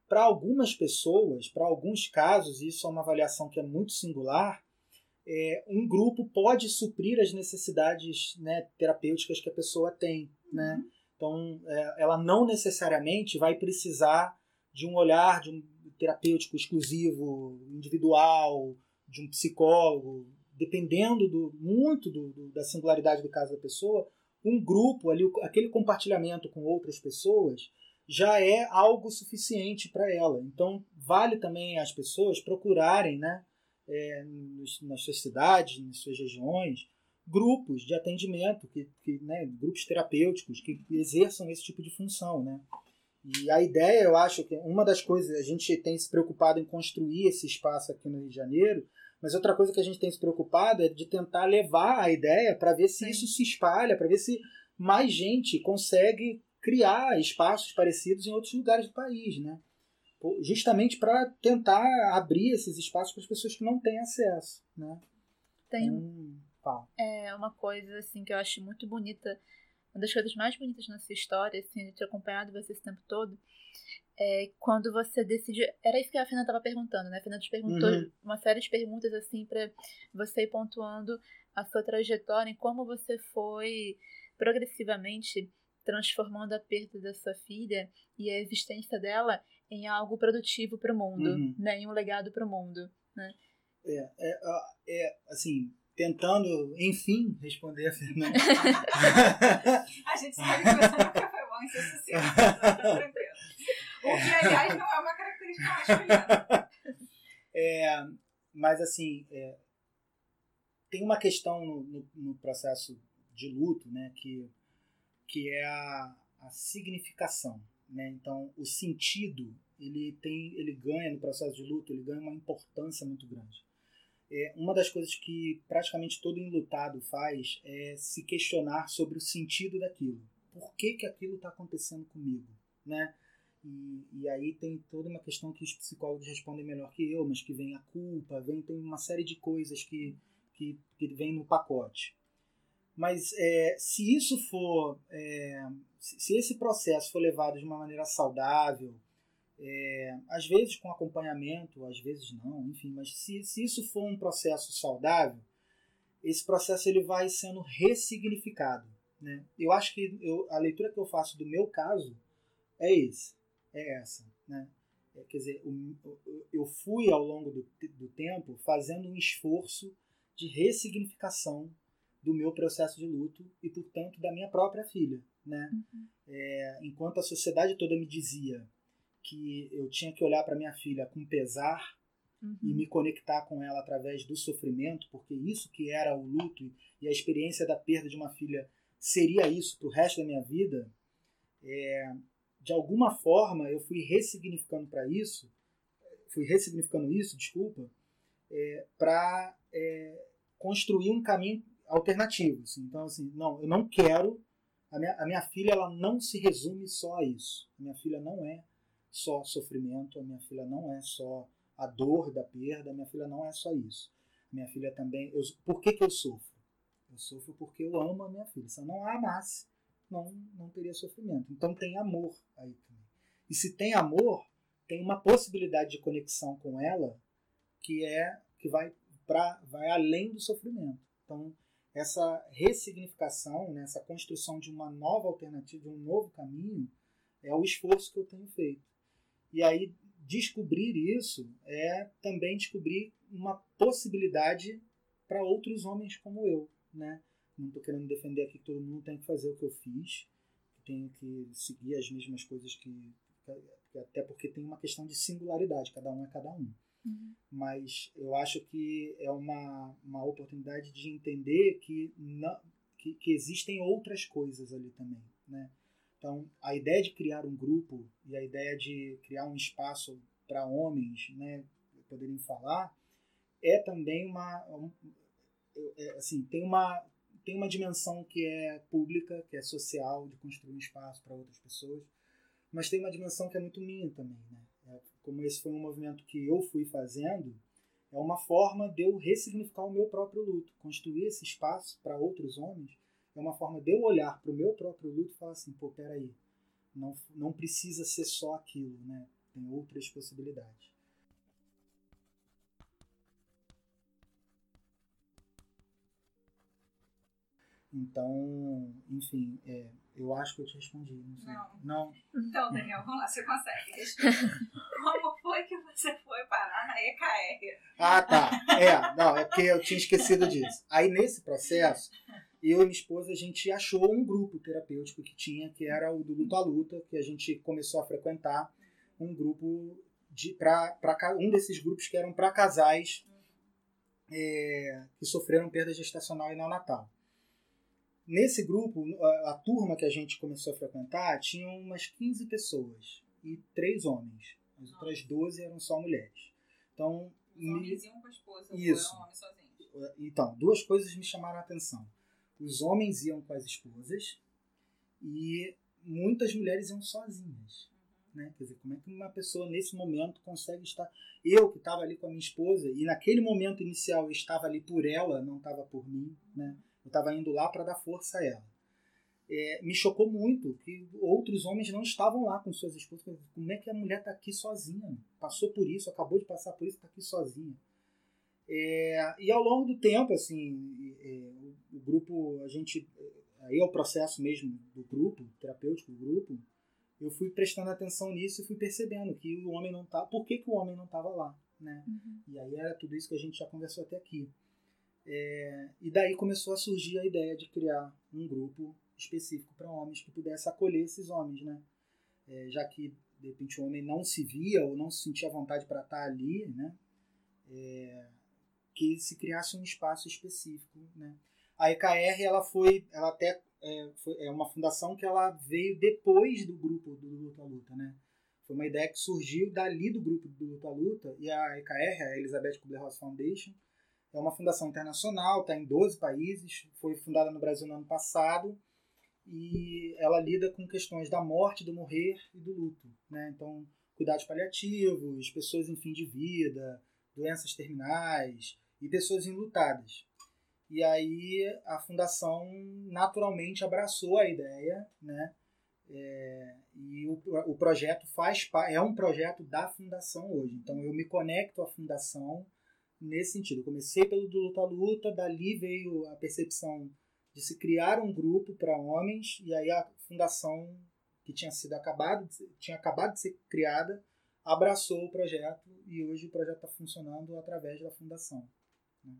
para algumas pessoas, para alguns casos, isso é uma avaliação que é muito singular, é, um grupo pode suprir as necessidades né, terapêuticas que a pessoa tem. Né? Uhum. Então, é, ela não necessariamente vai precisar de um olhar de um terapêutico exclusivo, individual, de um psicólogo, dependendo do, muito do, do, da singularidade do caso da pessoa, um grupo ali, aquele compartilhamento com outras pessoas, já é algo suficiente para ela. Então, vale também as pessoas procurarem, né, é, nas suas cidades, nas suas regiões, grupos de atendimento, que, que, né, grupos terapêuticos que exerçam esse tipo de função. Né? E a ideia, eu acho que uma das coisas, a gente tem se preocupado em construir esse espaço aqui no Rio de Janeiro, mas outra coisa que a gente tem se preocupado é de tentar levar a ideia para ver se Sim. isso se espalha, para ver se mais gente consegue criar espaços parecidos em outros lugares do país, né? justamente para tentar abrir esses espaços para as pessoas que não têm acesso, né? Tem então, é uma coisa assim que eu acho muito bonita, uma das coisas mais bonitas na sua história, assim, de ter acompanhado você esse tempo todo, é quando você decide. Era isso que a Fernanda estava perguntando, né? A Fernanda te perguntou uhum. uma série de perguntas assim para você ir pontuando a sua trajetória e como você foi progressivamente transformando a perda da sua filha e a existência dela em algo produtivo para o mundo, uhum. né? Em um legado para o mundo, né? É, é, é, assim, tentando, enfim, responder a Fernanda. [laughs] a gente sabe que você nunca foi bom em ser social, tá O que, aliás, não é uma característica masculina. É, mas, assim, é, tem uma questão no, no, no, processo de luto, né, que, que é a, a significação. Né? Então, o sentido ele tem, ele ganha no processo de luto, ele ganha uma importância muito grande. É, uma das coisas que praticamente todo enlutado faz é se questionar sobre o sentido daquilo. Por que, que aquilo está acontecendo comigo? Né? E, e aí tem toda uma questão que os psicólogos respondem melhor que eu, mas que vem a culpa, vem tem uma série de coisas que, que, que vem no pacote. Mas é, se isso for, é, se esse processo for levado de uma maneira saudável, é, às vezes com acompanhamento, às vezes não, enfim, mas se, se isso for um processo saudável, esse processo ele vai sendo ressignificado. Né? Eu acho que eu, a leitura que eu faço do meu caso é esse, é essa. Né? É, quer dizer, eu fui ao longo do, do tempo fazendo um esforço de ressignificação do meu processo de luto e, portanto, da minha própria filha. Né? Uhum. É, enquanto a sociedade toda me dizia que eu tinha que olhar para minha filha com pesar uhum. e me conectar com ela através do sofrimento, porque isso que era o luto e a experiência da perda de uma filha seria isso para o resto da minha vida, é, de alguma forma eu fui ressignificando para isso, fui ressignificando isso, desculpa, é, para é, construir um caminho alternativo. Assim. Então, assim, não, eu não quero. A minha, a minha filha ela não se resume só a isso. A minha filha não é só sofrimento, a minha filha não é só a dor da perda, a minha filha não é só isso. Minha filha também. Eu, por que, que eu sofro? Eu sofro porque eu amo a minha filha. Se eu não a amasse, não, não teria sofrimento. Então tem amor aí também. E se tem amor, tem uma possibilidade de conexão com ela que é que vai para vai além do sofrimento. Então essa ressignificação, né, essa construção de uma nova alternativa, de um novo caminho, é o esforço que eu tenho feito. E aí, descobrir isso é também descobrir uma possibilidade para outros homens como eu, né? Não estou querendo defender aqui que todo mundo tem que fazer o que eu fiz, que tem que seguir as mesmas coisas que, até porque tem uma questão de singularidade, cada um é cada um. Uhum. Mas eu acho que é uma, uma oportunidade de entender que, não, que, que existem outras coisas ali também, né? Então, a ideia de criar um grupo e a ideia de criar um espaço para homens né, poderem falar é também uma. Um, é, assim, tem uma, tem uma dimensão que é pública, que é social, de construir um espaço para outras pessoas, mas tem uma dimensão que é muito minha também. Né? É, como esse foi um movimento que eu fui fazendo, é uma forma de eu ressignificar o meu próprio luto, construir esse espaço para outros homens é uma forma de eu olhar para o meu próprio luto e falar assim, pô, peraí, não, não precisa ser só aquilo, né? Tem outras possibilidades. Então, enfim, é, eu acho que eu te respondi. Não, não. não? Então, Daniel, vamos lá, você consegue. [laughs] Como foi que você foi parar na EKR? Ah, tá. É, não, é porque eu tinha esquecido disso. Aí, nesse processo, eu e minha esposa, a gente achou um grupo terapêutico que tinha, que era o do Luta a Luta, que a gente começou a frequentar um grupo de para um desses grupos que eram para casais é, que sofreram perda gestacional e neonatal. Nesse grupo, a, a, turma que a gente começou a frequentar tinha umas 15 pessoas e três homens. As outras 12 eram só mulheres. Então, Os homens iam com a esposa, isso. Então, duas coisas me chamaram a atenção os homens iam com as esposas e muitas mulheres iam sozinhas. Né? Quer dizer, como é que uma pessoa nesse momento consegue estar. Eu que estava ali com a minha esposa, e naquele momento inicial eu estava ali por ela, não estava por mim, né? eu estava indo lá para dar força a ela. É, me chocou muito que outros homens não estavam lá com suas esposas. Como é que a mulher está aqui sozinha? Passou por isso, acabou de passar por isso, está aqui sozinha. É, e ao longo do tempo, assim, é, o, grupo, a gente, aí é o processo mesmo do grupo, terapêutico do grupo, eu fui prestando atenção nisso e fui percebendo que o homem não tá, por que, que o homem não estava lá, né? Uhum. E aí era tudo isso que a gente já conversou até aqui. É, e daí começou a surgir a ideia de criar um grupo específico para homens que pudesse acolher esses homens, né? É, já que de repente o homem não se via ou não se sentia vontade para estar tá ali, né? É, que se criasse um espaço específico, né? A EKR ela foi, ela até é, foi, é uma fundação que ela veio depois do grupo do Luta Luta, né? Foi uma ideia que surgiu dali do grupo do Luta Luta e a EKR, a Elizabeth Kubler-Ross Foundation, é uma fundação internacional, está em 12 países, foi fundada no Brasil no ano passado e ela lida com questões da morte, do morrer e do luto, né? Então, cuidados paliativos, pessoas em fim de vida, doenças terminais e pessoas enlutadas. E aí a fundação naturalmente abraçou a ideia, né? É, e o, o projeto faz é um projeto da fundação hoje. Então eu me conecto à fundação nesse sentido. Eu comecei pelo do luta luta, dali veio a percepção de se criar um grupo para homens e aí a fundação que tinha sido acabado tinha acabado de ser criada abraçou o projeto e hoje o projeto está funcionando através da fundação. Né?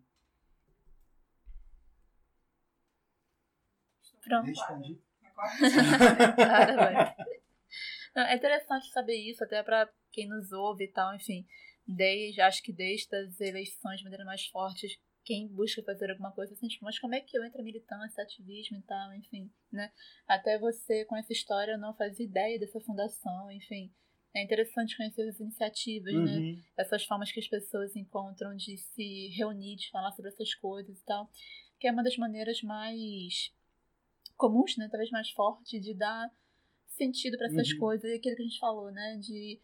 Pronto. Respondi. [laughs] é interessante saber isso, até para quem nos ouve e tal, enfim. Desde, acho que desde as eleições de maneira mais forte, quem busca fazer alguma coisa sente, mas como é que eu entro militância, ativismo e tal, enfim, né? Até você, com essa história, não faz ideia dessa fundação, enfim. É interessante conhecer as iniciativas, né? uhum. né? Essas formas que as pessoas encontram de se reunir, de falar sobre essas coisas e tal. Que é uma das maneiras mais comuns, né, talvez mais forte, de dar sentido para essas uhum. coisas, e aquilo que a gente falou, né, de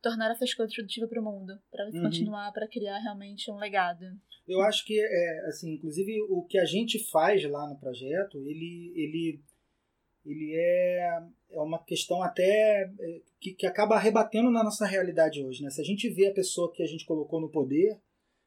tornar essas coisas produtivas para o mundo, para uhum. continuar, para criar realmente um legado. Eu acho que, é, assim, inclusive o que a gente faz lá no projeto, ele, ele, ele é, é uma questão até é, que, que acaba rebatendo na nossa realidade hoje, né? Se a gente vê a pessoa que a gente colocou no poder,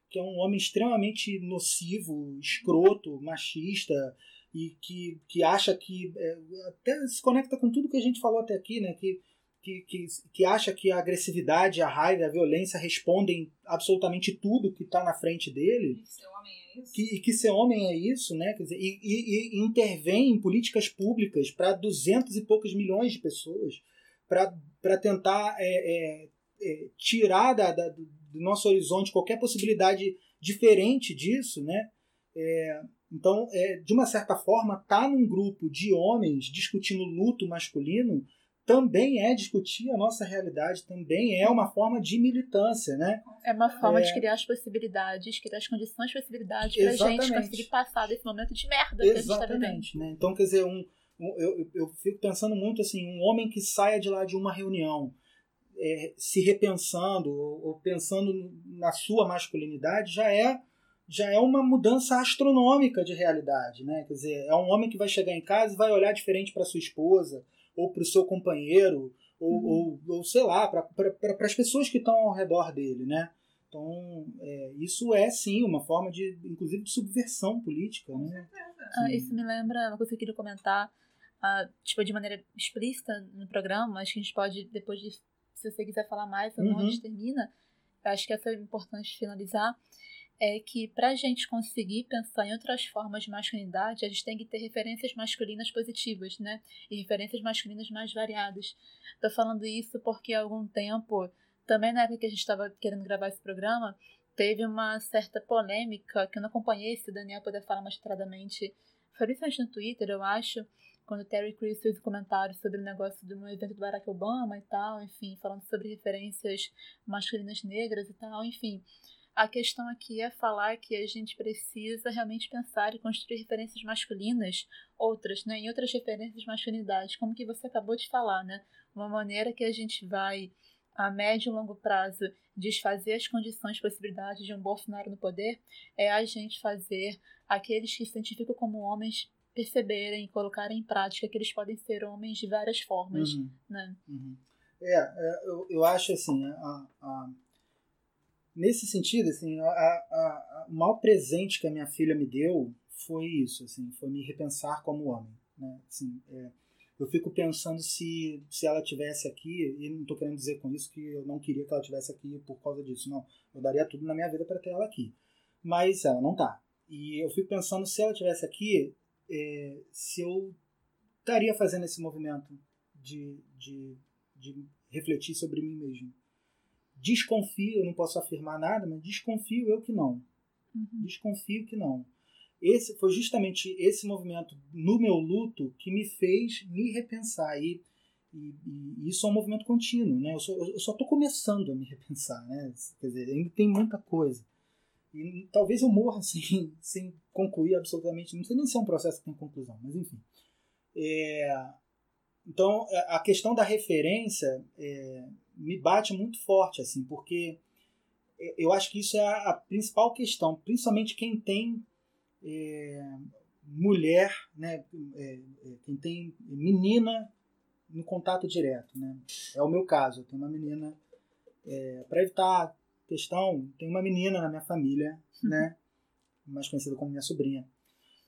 que é um homem extremamente nocivo, escroto, machista, e que, que acha que é, até se conecta com tudo que a gente falou até aqui, né? Que, que, que, que acha que a agressividade, a raiva, a violência respondem absolutamente tudo que está na frente dele. E ser homem é isso. Que, e que ser homem é isso, né? Quer dizer, e, e, e intervém em políticas públicas para duzentos e poucos milhões de pessoas para tentar é, é, é, tirar da, da, do nosso horizonte qualquer possibilidade diferente disso, né? Então, é, de uma certa forma, estar tá num grupo de homens discutindo luto masculino também é discutir a nossa realidade, também é uma forma de militância, né? É uma forma é... de criar as possibilidades, criar as condições de possibilidade para a gente conseguir passar desse momento de merda Exatamente, que a gente está vivendo. Né? Então, quer dizer, um, um, eu, eu fico pensando muito assim, um homem que saia de lá de uma reunião é, se repensando ou, ou pensando na sua masculinidade já é já é uma mudança astronômica de realidade, né? Quer dizer, é um homem que vai chegar em casa e vai olhar diferente para sua esposa ou para o seu companheiro ou, uhum. ou, ou, sei lá, para pra, as pessoas que estão ao redor dele, né? Então, é, isso é sim uma forma de, inclusive, de subversão política, né? Ah, isso me lembra uma coisa que eu queria comentar, ah, tipo, de maneira explícita no programa, acho que a gente pode, depois de, se você quiser falar mais ou não, uhum. a gente termina. Eu acho que essa é importante finalizar é que para a gente conseguir pensar em outras formas de masculinidade, a gente tem que ter referências masculinas positivas, né? E referências masculinas mais variadas. Tô falando isso porque há algum tempo, também na época que a gente estava querendo gravar esse programa, teve uma certa polêmica que eu não acompanhei, se o Daniel puder falar mais detradamente. Foi principalmente no Twitter, eu acho, quando o Terry Crews fez um comentário sobre o negócio do evento do Barack Obama e tal, enfim, falando sobre referências masculinas negras e tal, enfim A questão aqui é falar que a gente precisa realmente pensar e construir referências masculinas, outras, né, em outras referências de masculinidade, como que você acabou de falar, né? Uma maneira que a gente vai a médio e longo prazo desfazer as condições e possibilidades de um Bolsonaro no poder é a gente fazer aqueles que se identificam como homens perceberem e colocarem em prática que eles podem ser homens de várias formas, Uhum. né? Uhum. É, é, eu, eu acho assim, a, a- nesse sentido, assim, a, a- a- o maior presente que a minha filha me deu foi isso, assim, foi me repensar como homem, né? Assim, é, eu fico pensando se, se ela tivesse aqui, e não estou querendo dizer com isso que eu não queria que ela tivesse aqui por causa disso, não. Eu daria tudo na minha vida para ter ela aqui. Mas ela não tá. E eu fico pensando se ela tivesse aqui, é, se eu estaria fazendo esse movimento de, de, de refletir sobre mim mesmo. Desconfio, eu não posso afirmar nada, mas desconfio eu que não. Uhum. Desconfio que não. Esse foi justamente esse movimento no meu luto que me fez me repensar e, e, e isso é um movimento contínuo, né? Eu só, eu só tô começando a me repensar, né? Quer dizer, ainda tem muita coisa. E talvez eu morra [laughs] sem, sem concluir absolutamente, não sei nem se é um processo que tem conclusão, mas enfim. É, então, a questão da referência é, me bate muito forte, assim, porque eu acho que isso é a, a principal questão, principalmente quem tem é, mulher, né, é, é, quem tem menina no contato direto, né? É o meu caso, eu tenho uma menina, é, para evitar questão, tem uma menina na minha família, [laughs] né, mais conhecida como minha sobrinha,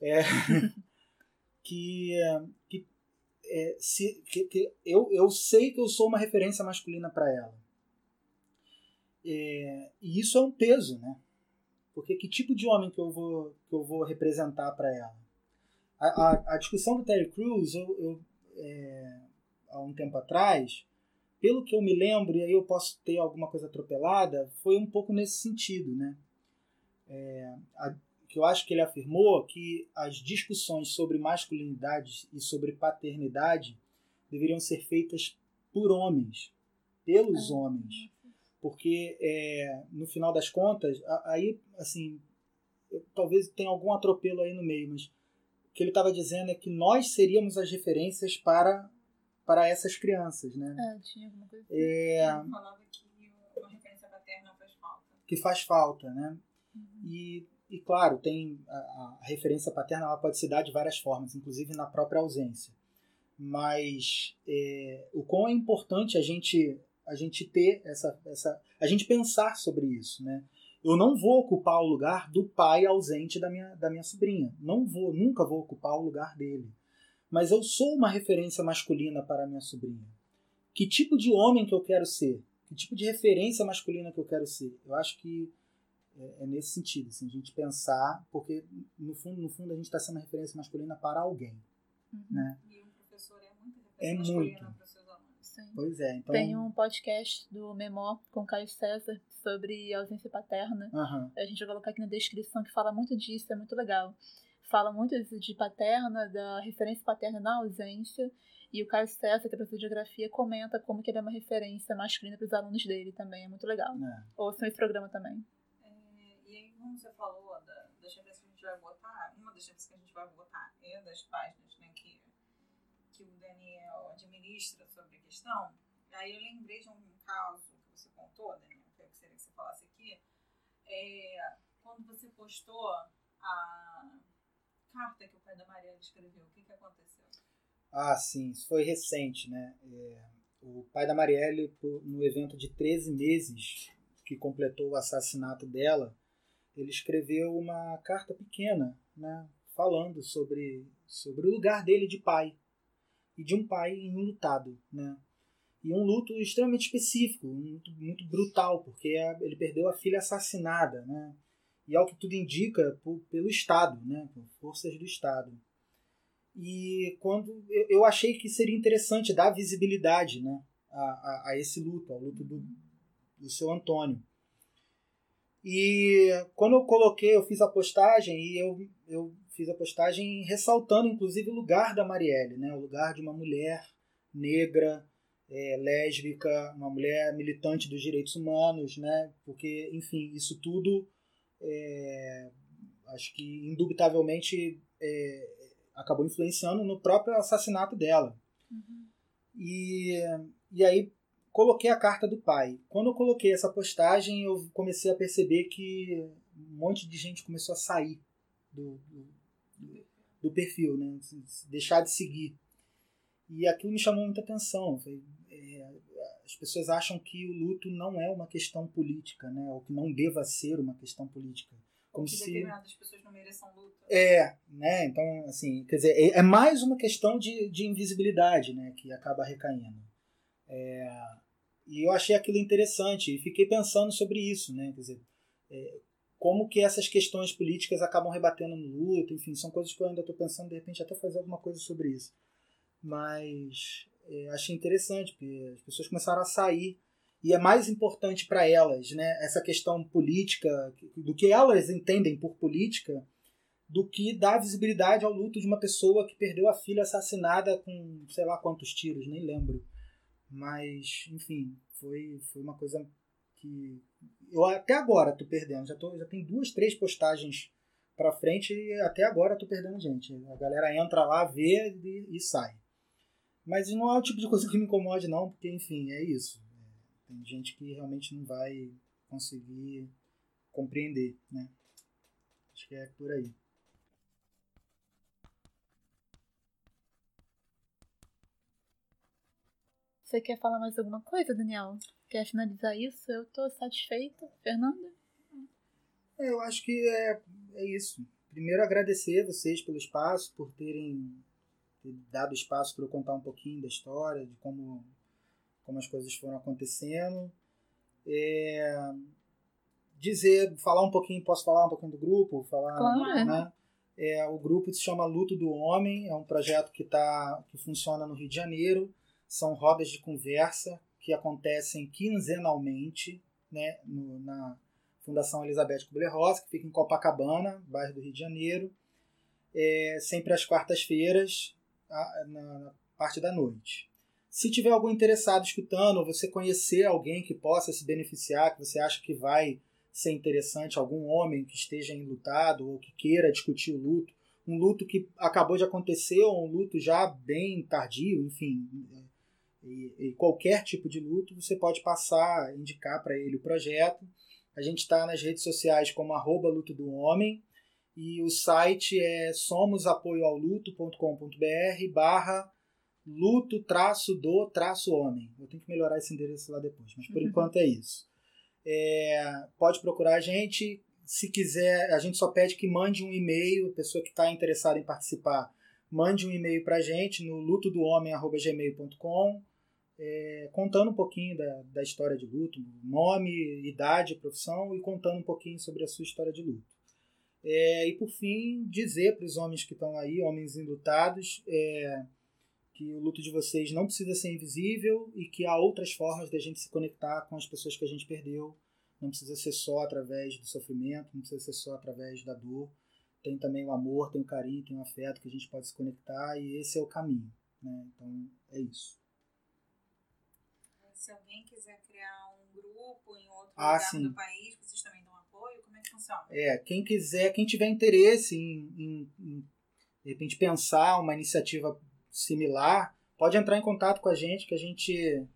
é, [laughs] que, que, é, se, que, que eu, eu sei que eu sou uma referência masculina para ela. É, e isso é um peso, né? Porque que tipo de homem que eu vou, que eu vou representar para ela? A, a, a, discussão do Terry Crews, eu, eu é, há um tempo atrás, pelo que eu me lembro, e aí eu posso ter alguma coisa atropelada, foi um pouco nesse sentido, né? É, a, que eu acho que ele afirmou que as discussões sobre masculinidade e sobre paternidade deveriam ser feitas por homens, pelos É. homens, porque é, no final das contas, aí assim, talvez tenha algum atropelo aí no meio, mas o que ele estava dizendo é que nós seríamos as referências para para essas crianças, né? É, tinha alguma coisa. assim. É, Ele falava que uma referência paterna faz falta. que faz falta, né? Uhum. E, e claro, tem a, a referência paterna ela pode se dar de várias formas, inclusive na própria ausência. Mas é, o quão é importante a gente a gente ter essa, essa a gente pensar sobre isso, né? Eu não vou ocupar o lugar do pai ausente da minha, da minha sobrinha. Não vou, nunca vou ocupar o lugar dele. Mas eu sou uma referência masculina para a minha sobrinha. Que tipo de homem que eu quero ser? Que tipo de referência masculina que eu quero ser? Eu acho que é, é nesse sentido, assim, a gente pensar, porque no fundo, no fundo a gente está sendo uma referência masculina para alguém, Uhum. né? E um professor é muito É referência masculina muito. para os seus alunos. Sim. Pois é, então. Tem um podcast do Memó com Caio César sobre ausência paterna. Aham, A gente vai colocar aqui na descrição que fala muito disso, é muito legal. Fala muito de paterna, da referência paterna na ausência. E o Caio César, que é professor de geografia, comenta como que ele é uma referência masculina para os alunos dele também. É muito legal. né? Ouçam esse programa também. Como você falou da, das referências que a gente vai botar, uma das referências que a gente vai botar é das páginas né, que, que o Daniel administra sobre a questão. Aí eu lembrei de um caso que você contou, Daniel, que eu gostaria que você falasse aqui. É, quando você postou a carta que o pai da Mariana escreveu, o que, que aconteceu? Ah, sim, isso foi recente, né? É, o pai da Marielle, no evento de 13 meses que completou o assassinato dela, ele escreveu uma carta pequena, né? Falando sobre, sobre o lugar dele de pai. E de um pai enlutado, né? E um luto extremamente específico, muito brutal, porque ele perdeu a filha assassinada, né? E ao que tudo indica, por- pelo Estado, né? Por forças do Estado. E quando eu, eu achei que seria interessante dar visibilidade né, a, a, a esse luto, ao luto do, do seu Antônio. E quando eu coloquei, eu fiz a postagem e eu, eu fiz a postagem ressaltando inclusive o lugar da Marielle, né, o lugar de uma mulher negra, é, lésbica, uma mulher militante dos direitos humanos, né? Porque, enfim, isso tudo é, acho que indubitavelmente é, acabou influenciando no próprio assassinato dela. Uhum. E, e aí coloquei a carta do pai. Quando eu coloquei essa postagem, eu comecei a perceber que um monte de gente começou a sair do, do, do perfil, né? deixar de seguir. E aquilo me chamou muita atenção. É, as pessoas acham que o luto não é uma questão política, né? ou que não deva ser uma questão política. Como que se determinadas pessoas não mereçam luto. É, né? Então, assim, quer dizer, é, é mais uma questão de, de invisibilidade, né? Que acaba recaindo. É, e eu achei aquilo interessante e fiquei pensando sobre isso, né? Quer dizer, é, como que essas questões políticas acabam rebatendo no luto, enfim, são coisas que eu ainda estou pensando, de repente, até fazer alguma coisa sobre isso. Mas é, achei interessante, porque as pessoas começaram a sair e é mais importante para elas, né, essa questão política, do que elas entendem por política, do que dar visibilidade ao luto de uma pessoa que perdeu a filha assassinada com sei lá quantos tiros, nem lembro. Mas, enfim, foi, foi uma coisa que eu até agora tô perdendo. Já, tô, já tem duas, três postagens para frente e até agora tô perdendo gente. A galera entra lá, vê e, e sai. Mas não é o tipo de coisa que me incomode, não, porque, enfim, é isso. Tem gente que realmente não vai conseguir compreender, né? Acho que é por aí. Você quer falar mais alguma coisa, Daniel? Quer finalizar isso? Eu estou satisfeita. Fernanda? É, eu acho que é, é isso. Primeiro, agradecer vocês pelo espaço, por terem ter dado espaço para eu contar um pouquinho da história, de como como as coisas foram acontecendo. É, dizer, falar um pouquinho, posso falar um pouquinho do grupo? Falar, claro. né? É, o grupo se chama Luto do Homem, é um projeto que, tá, que funciona no Rio de Janeiro. São rodas de conversa que acontecem quinzenalmente né, no, na Fundação Elizabeth Kubler-Ross, que fica em Copacabana, bairro do Rio de Janeiro. É, sempre às quartas-feiras, na, na parte da noite. Se tiver algum interessado escutando, ou você conhecer alguém que possa se beneficiar, que você acha que vai ser interessante, algum homem que esteja enlutado ou que queira discutir o luto, um luto que acabou de acontecer ou um luto já bem tardio, enfim, e, e qualquer tipo de luto, você pode passar, indicar para ele o projeto. A gente está nas redes sociais como arroba luto do homem e o site é somosapoioaoluto.com.br barra luto traço do traço homem. Eu tenho que melhorar esse endereço lá depois, mas por uhum. [laughs] enquanto é isso. É, pode procurar a gente. Se quiser, a gente só pede que mande um e-mail, a pessoa que está interessada em participar, mande um e-mail para a gente no lutodohomem.gmail.com é, contando um pouquinho da, da história de luto, nome, idade, profissão e contando um pouquinho sobre a sua história de luto. É, e por fim, dizer para os homens que estão aí, homens enlutados, é, que o luto de vocês não precisa ser invisível e que há outras formas de a gente se conectar com as pessoas que a gente perdeu. Não precisa ser só através do sofrimento, não precisa ser só através da dor. Tem também o amor, tem o carinho, tem o afeto que a gente pode se conectar e esse é o caminho. Né? Então é isso. Se alguém quiser criar um grupo em outro ah, lugar sim. do país, vocês também dão apoio? Como é que funciona? É, quem quiser, quem tiver interesse em, em, em de repente pensar uma iniciativa similar, pode entrar em contato com a gente, que a gente,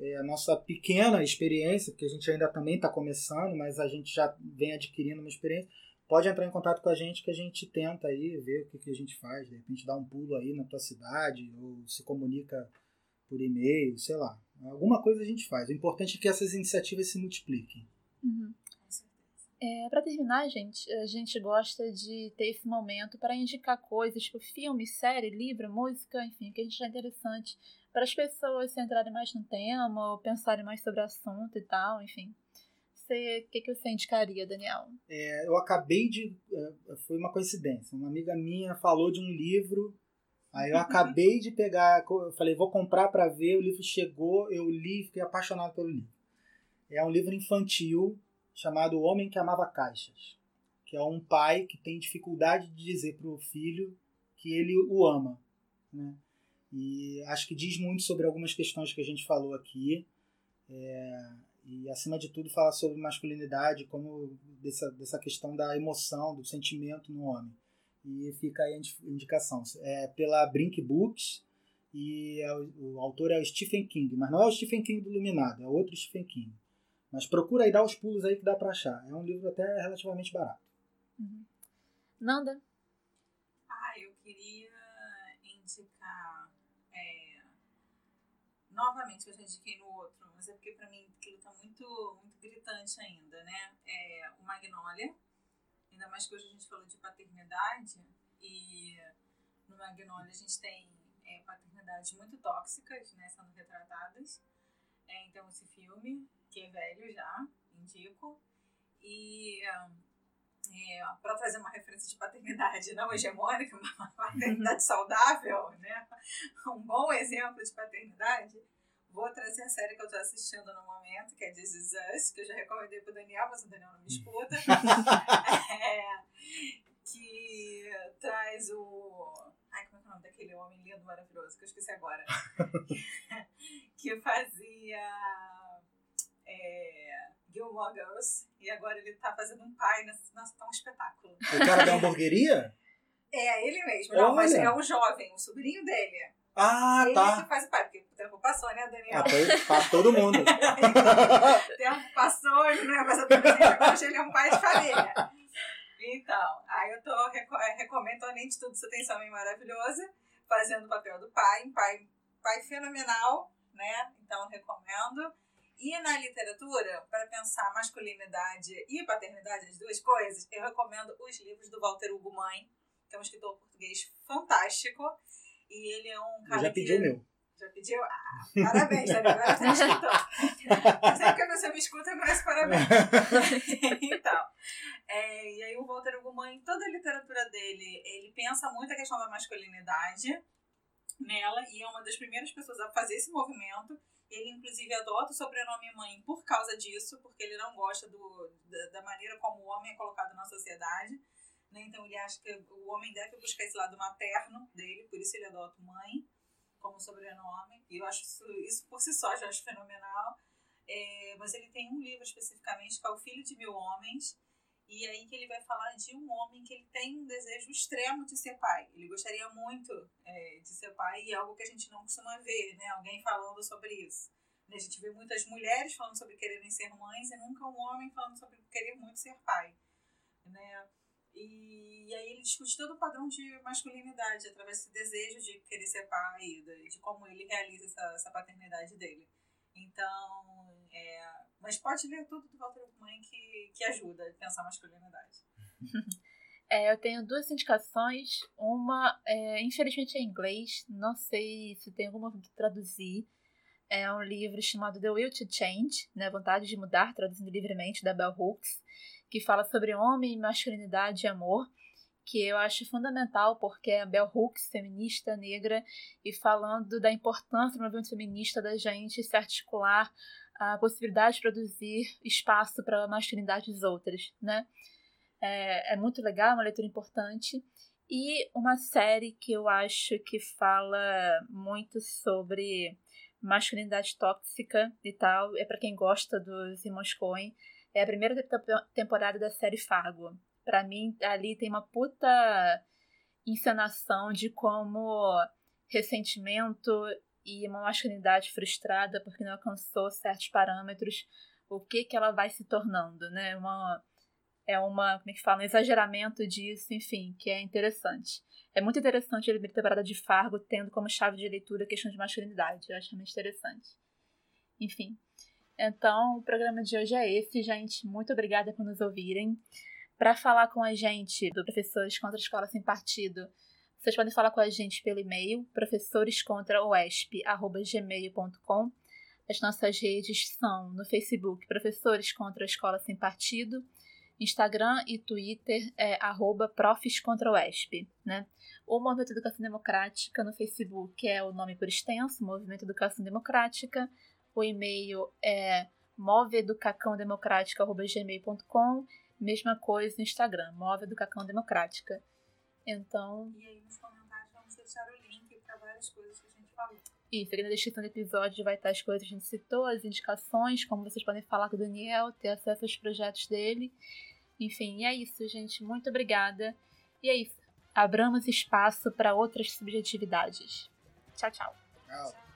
é, a nossa pequena experiência, que a gente ainda também está começando, mas a gente já vem adquirindo uma experiência, pode entrar em contato com a gente que a gente tenta aí ver o que, que a gente faz, de repente dá um pulo aí na tua cidade, ou se comunica por e-mail, sei lá. Alguma coisa a gente faz. O importante é que essas iniciativas se multipliquem. Uhum. É, para terminar, gente, a gente gosta de ter esse momento para indicar coisas, tipo filme, série, livro, música, enfim, que a gente acha interessante para as pessoas se entrarem mais no tema ou pensarem mais sobre o assunto e tal, enfim. O que, que você indicaria, Daniel? É, eu acabei de. É, foi uma coincidência. Uma amiga minha falou de um livro. Aí eu acabei de pegar. Eu falei, vou comprar para ver. O livro chegou, eu li, fiquei apaixonado pelo livro. É um livro infantil chamado O Homem que Amava Caixas, que é um pai que tem dificuldade de dizer para o filho que ele o ama. Né? E acho que diz muito sobre algumas questões que a gente falou aqui. É, e, acima de tudo, fala sobre masculinidade, como dessa, dessa questão da emoção, do sentimento no homem. E fica aí a indicação. É pela Brink Books e é o, o, autor é o Stephen King, mas não é o Stephen King do Iluminado, é outro Stephen King. Mas procura aí dar os pulos aí que dá para achar. É um livro até relativamente barato. Uhum. Nanda? Ah, eu queria indicar é, novamente que eu já indiquei no outro, mas é porque para mim aquilo tá muito, muito gritante ainda, né? É o Magnolia, ainda mais que hoje a gente falou de paternidade e no Magnolia a gente tem é, paternidades muito tóxicas, né, sendo retratadas. É, então esse filme, que é velho já, indico. E é, para trazer uma referência de paternidade não hegemônica, [laughs] uma paternidade saudável, né? um bom exemplo de paternidade, vou trazer a série que eu estou assistindo no momento, que é This Is Us, que eu já recomendei para o Daniel, mas o Daniel não me escuta, [laughs] é, que traz o... Ai, como é, é o nome daquele homem lindo, maravilhoso, que eu esqueci agora. [laughs] que fazia... É, Gilmore Girls e agora ele tá fazendo um pai. Nossa, tá um espetáculo. O cara da [laughs] hamburgueria? É, ele mesmo. Não, mas é o jovem, o sobrinho dele. Ah, ele tá. Ele faz o pai, porque o tempo passou, né, Daniel? Ah, faz todo mundo. [laughs] o tempo passou, ele não é mais adolescente, hoje ele é um pai de família. Então, aí eu tô, recomendo, além de tudo, você tem esse homem maravilhoso, fazendo o papel do pai, um pai, pai fenomenal, né? Então, recomendo. E na literatura, para pensar masculinidade e paternidade, as duas coisas, eu recomendo os livros do Walter Hugo Mãe, que é um escritor português fantástico. E ele é um cara. Eu já pediu que... meu. Já pediu? Ah, parabéns, Dani. Agora você escutou. Sempre que você me escuta, eu mereço parabéns. [laughs] então, é, e aí o Walter Hugo Mãe, toda a literatura dele, ele pensa muito a questão da masculinidade nela e é uma das primeiras pessoas a fazer esse movimento ele, inclusive, adota o sobrenome mãe por causa disso, porque ele não gosta do, da, da maneira como o homem é colocado na sociedade. Né? Então, ele acha que o homem deve buscar esse lado materno dele, por isso ele adota mãe como sobrenome. E eu acho isso, isso por si só já acho fenomenal. É, mas ele tem um livro especificamente que é O Filho de Mil Homens, e aí que ele vai falar de um homem que ele tem um desejo extremo de ser pai. Ele gostaria muito é, de ser pai e é algo que a gente não costuma ver, né? Alguém falando sobre isso. A gente vê muitas mulheres falando sobre quererem ser mães e nunca um homem falando sobre querer muito ser pai, né? E, e aí ele discute todo o padrão de masculinidade através desse desejo de querer ser pai, de, de como ele realiza essa, essa paternidade dele. Então, é, mas pode ler tudo do Walter Mãe que, que ajuda a pensar masculinidade. [laughs] É, eu tenho duas indicações. Uma, é, infelizmente, é em inglês. Não sei se tem alguma que traduzir. É um livro chamado The Will to Change, né, Vontade de Mudar, traduzindo livremente, da Bell Hooks, que fala sobre homem, masculinidade e amor, que eu acho fundamental porque é a Bell Hooks, feminista, negra, e falando da importância do movimento feminista da gente se articular a possibilidade de produzir espaço para masculinidades outras, né? É, é muito legal, é uma leitura importante. E uma série que eu acho que fala muito sobre masculinidade tóxica e tal, é para quem gosta dos irmãos Coen, é a primeira temporada da série Fargo. Para mim, ali tem uma puta encenação de como ressentimento e uma masculinidade frustrada porque não alcançou certos parâmetros, o que que ela vai se tornando, né? Uma é uma, como é que fala, um exageramento disso, enfim, que é interessante. É muito interessante a primeira temporada de Fargo tendo como chave de leitura a questão de masculinidade. Eu acho muito interessante. Enfim. Então, o programa de hoje é esse, gente. Muito obrigada por nos ouvirem. Para falar com a gente do Professores contra a Escola Sem Partido, vocês podem falar com a gente pelo e-mail professorescontraoesp.gmail.com As nossas redes são no Facebook Professores Contra a Escola Sem Partido, Instagram e Twitter é arroba profescontraoesp, né? O Movimento Educação Democrática no Facebook é o nome por extenso, Movimento Educação Democrática. O e-mail é moveeducacãodemocrática.gmail.com Mesma coisa no Instagram, Move Educação Democrática. Então. E aí nos comentários vamos deixar o link para várias coisas que a gente falou. Isso, aqui na descrição do episódio vai estar as coisas que a gente citou, as indicações, como vocês podem falar com o Daniel, ter acesso aos projetos dele. Enfim, é isso, gente. Muito obrigada. E é isso. Abramos espaço para outras subjetividades. Tchau, tchau. Tchau.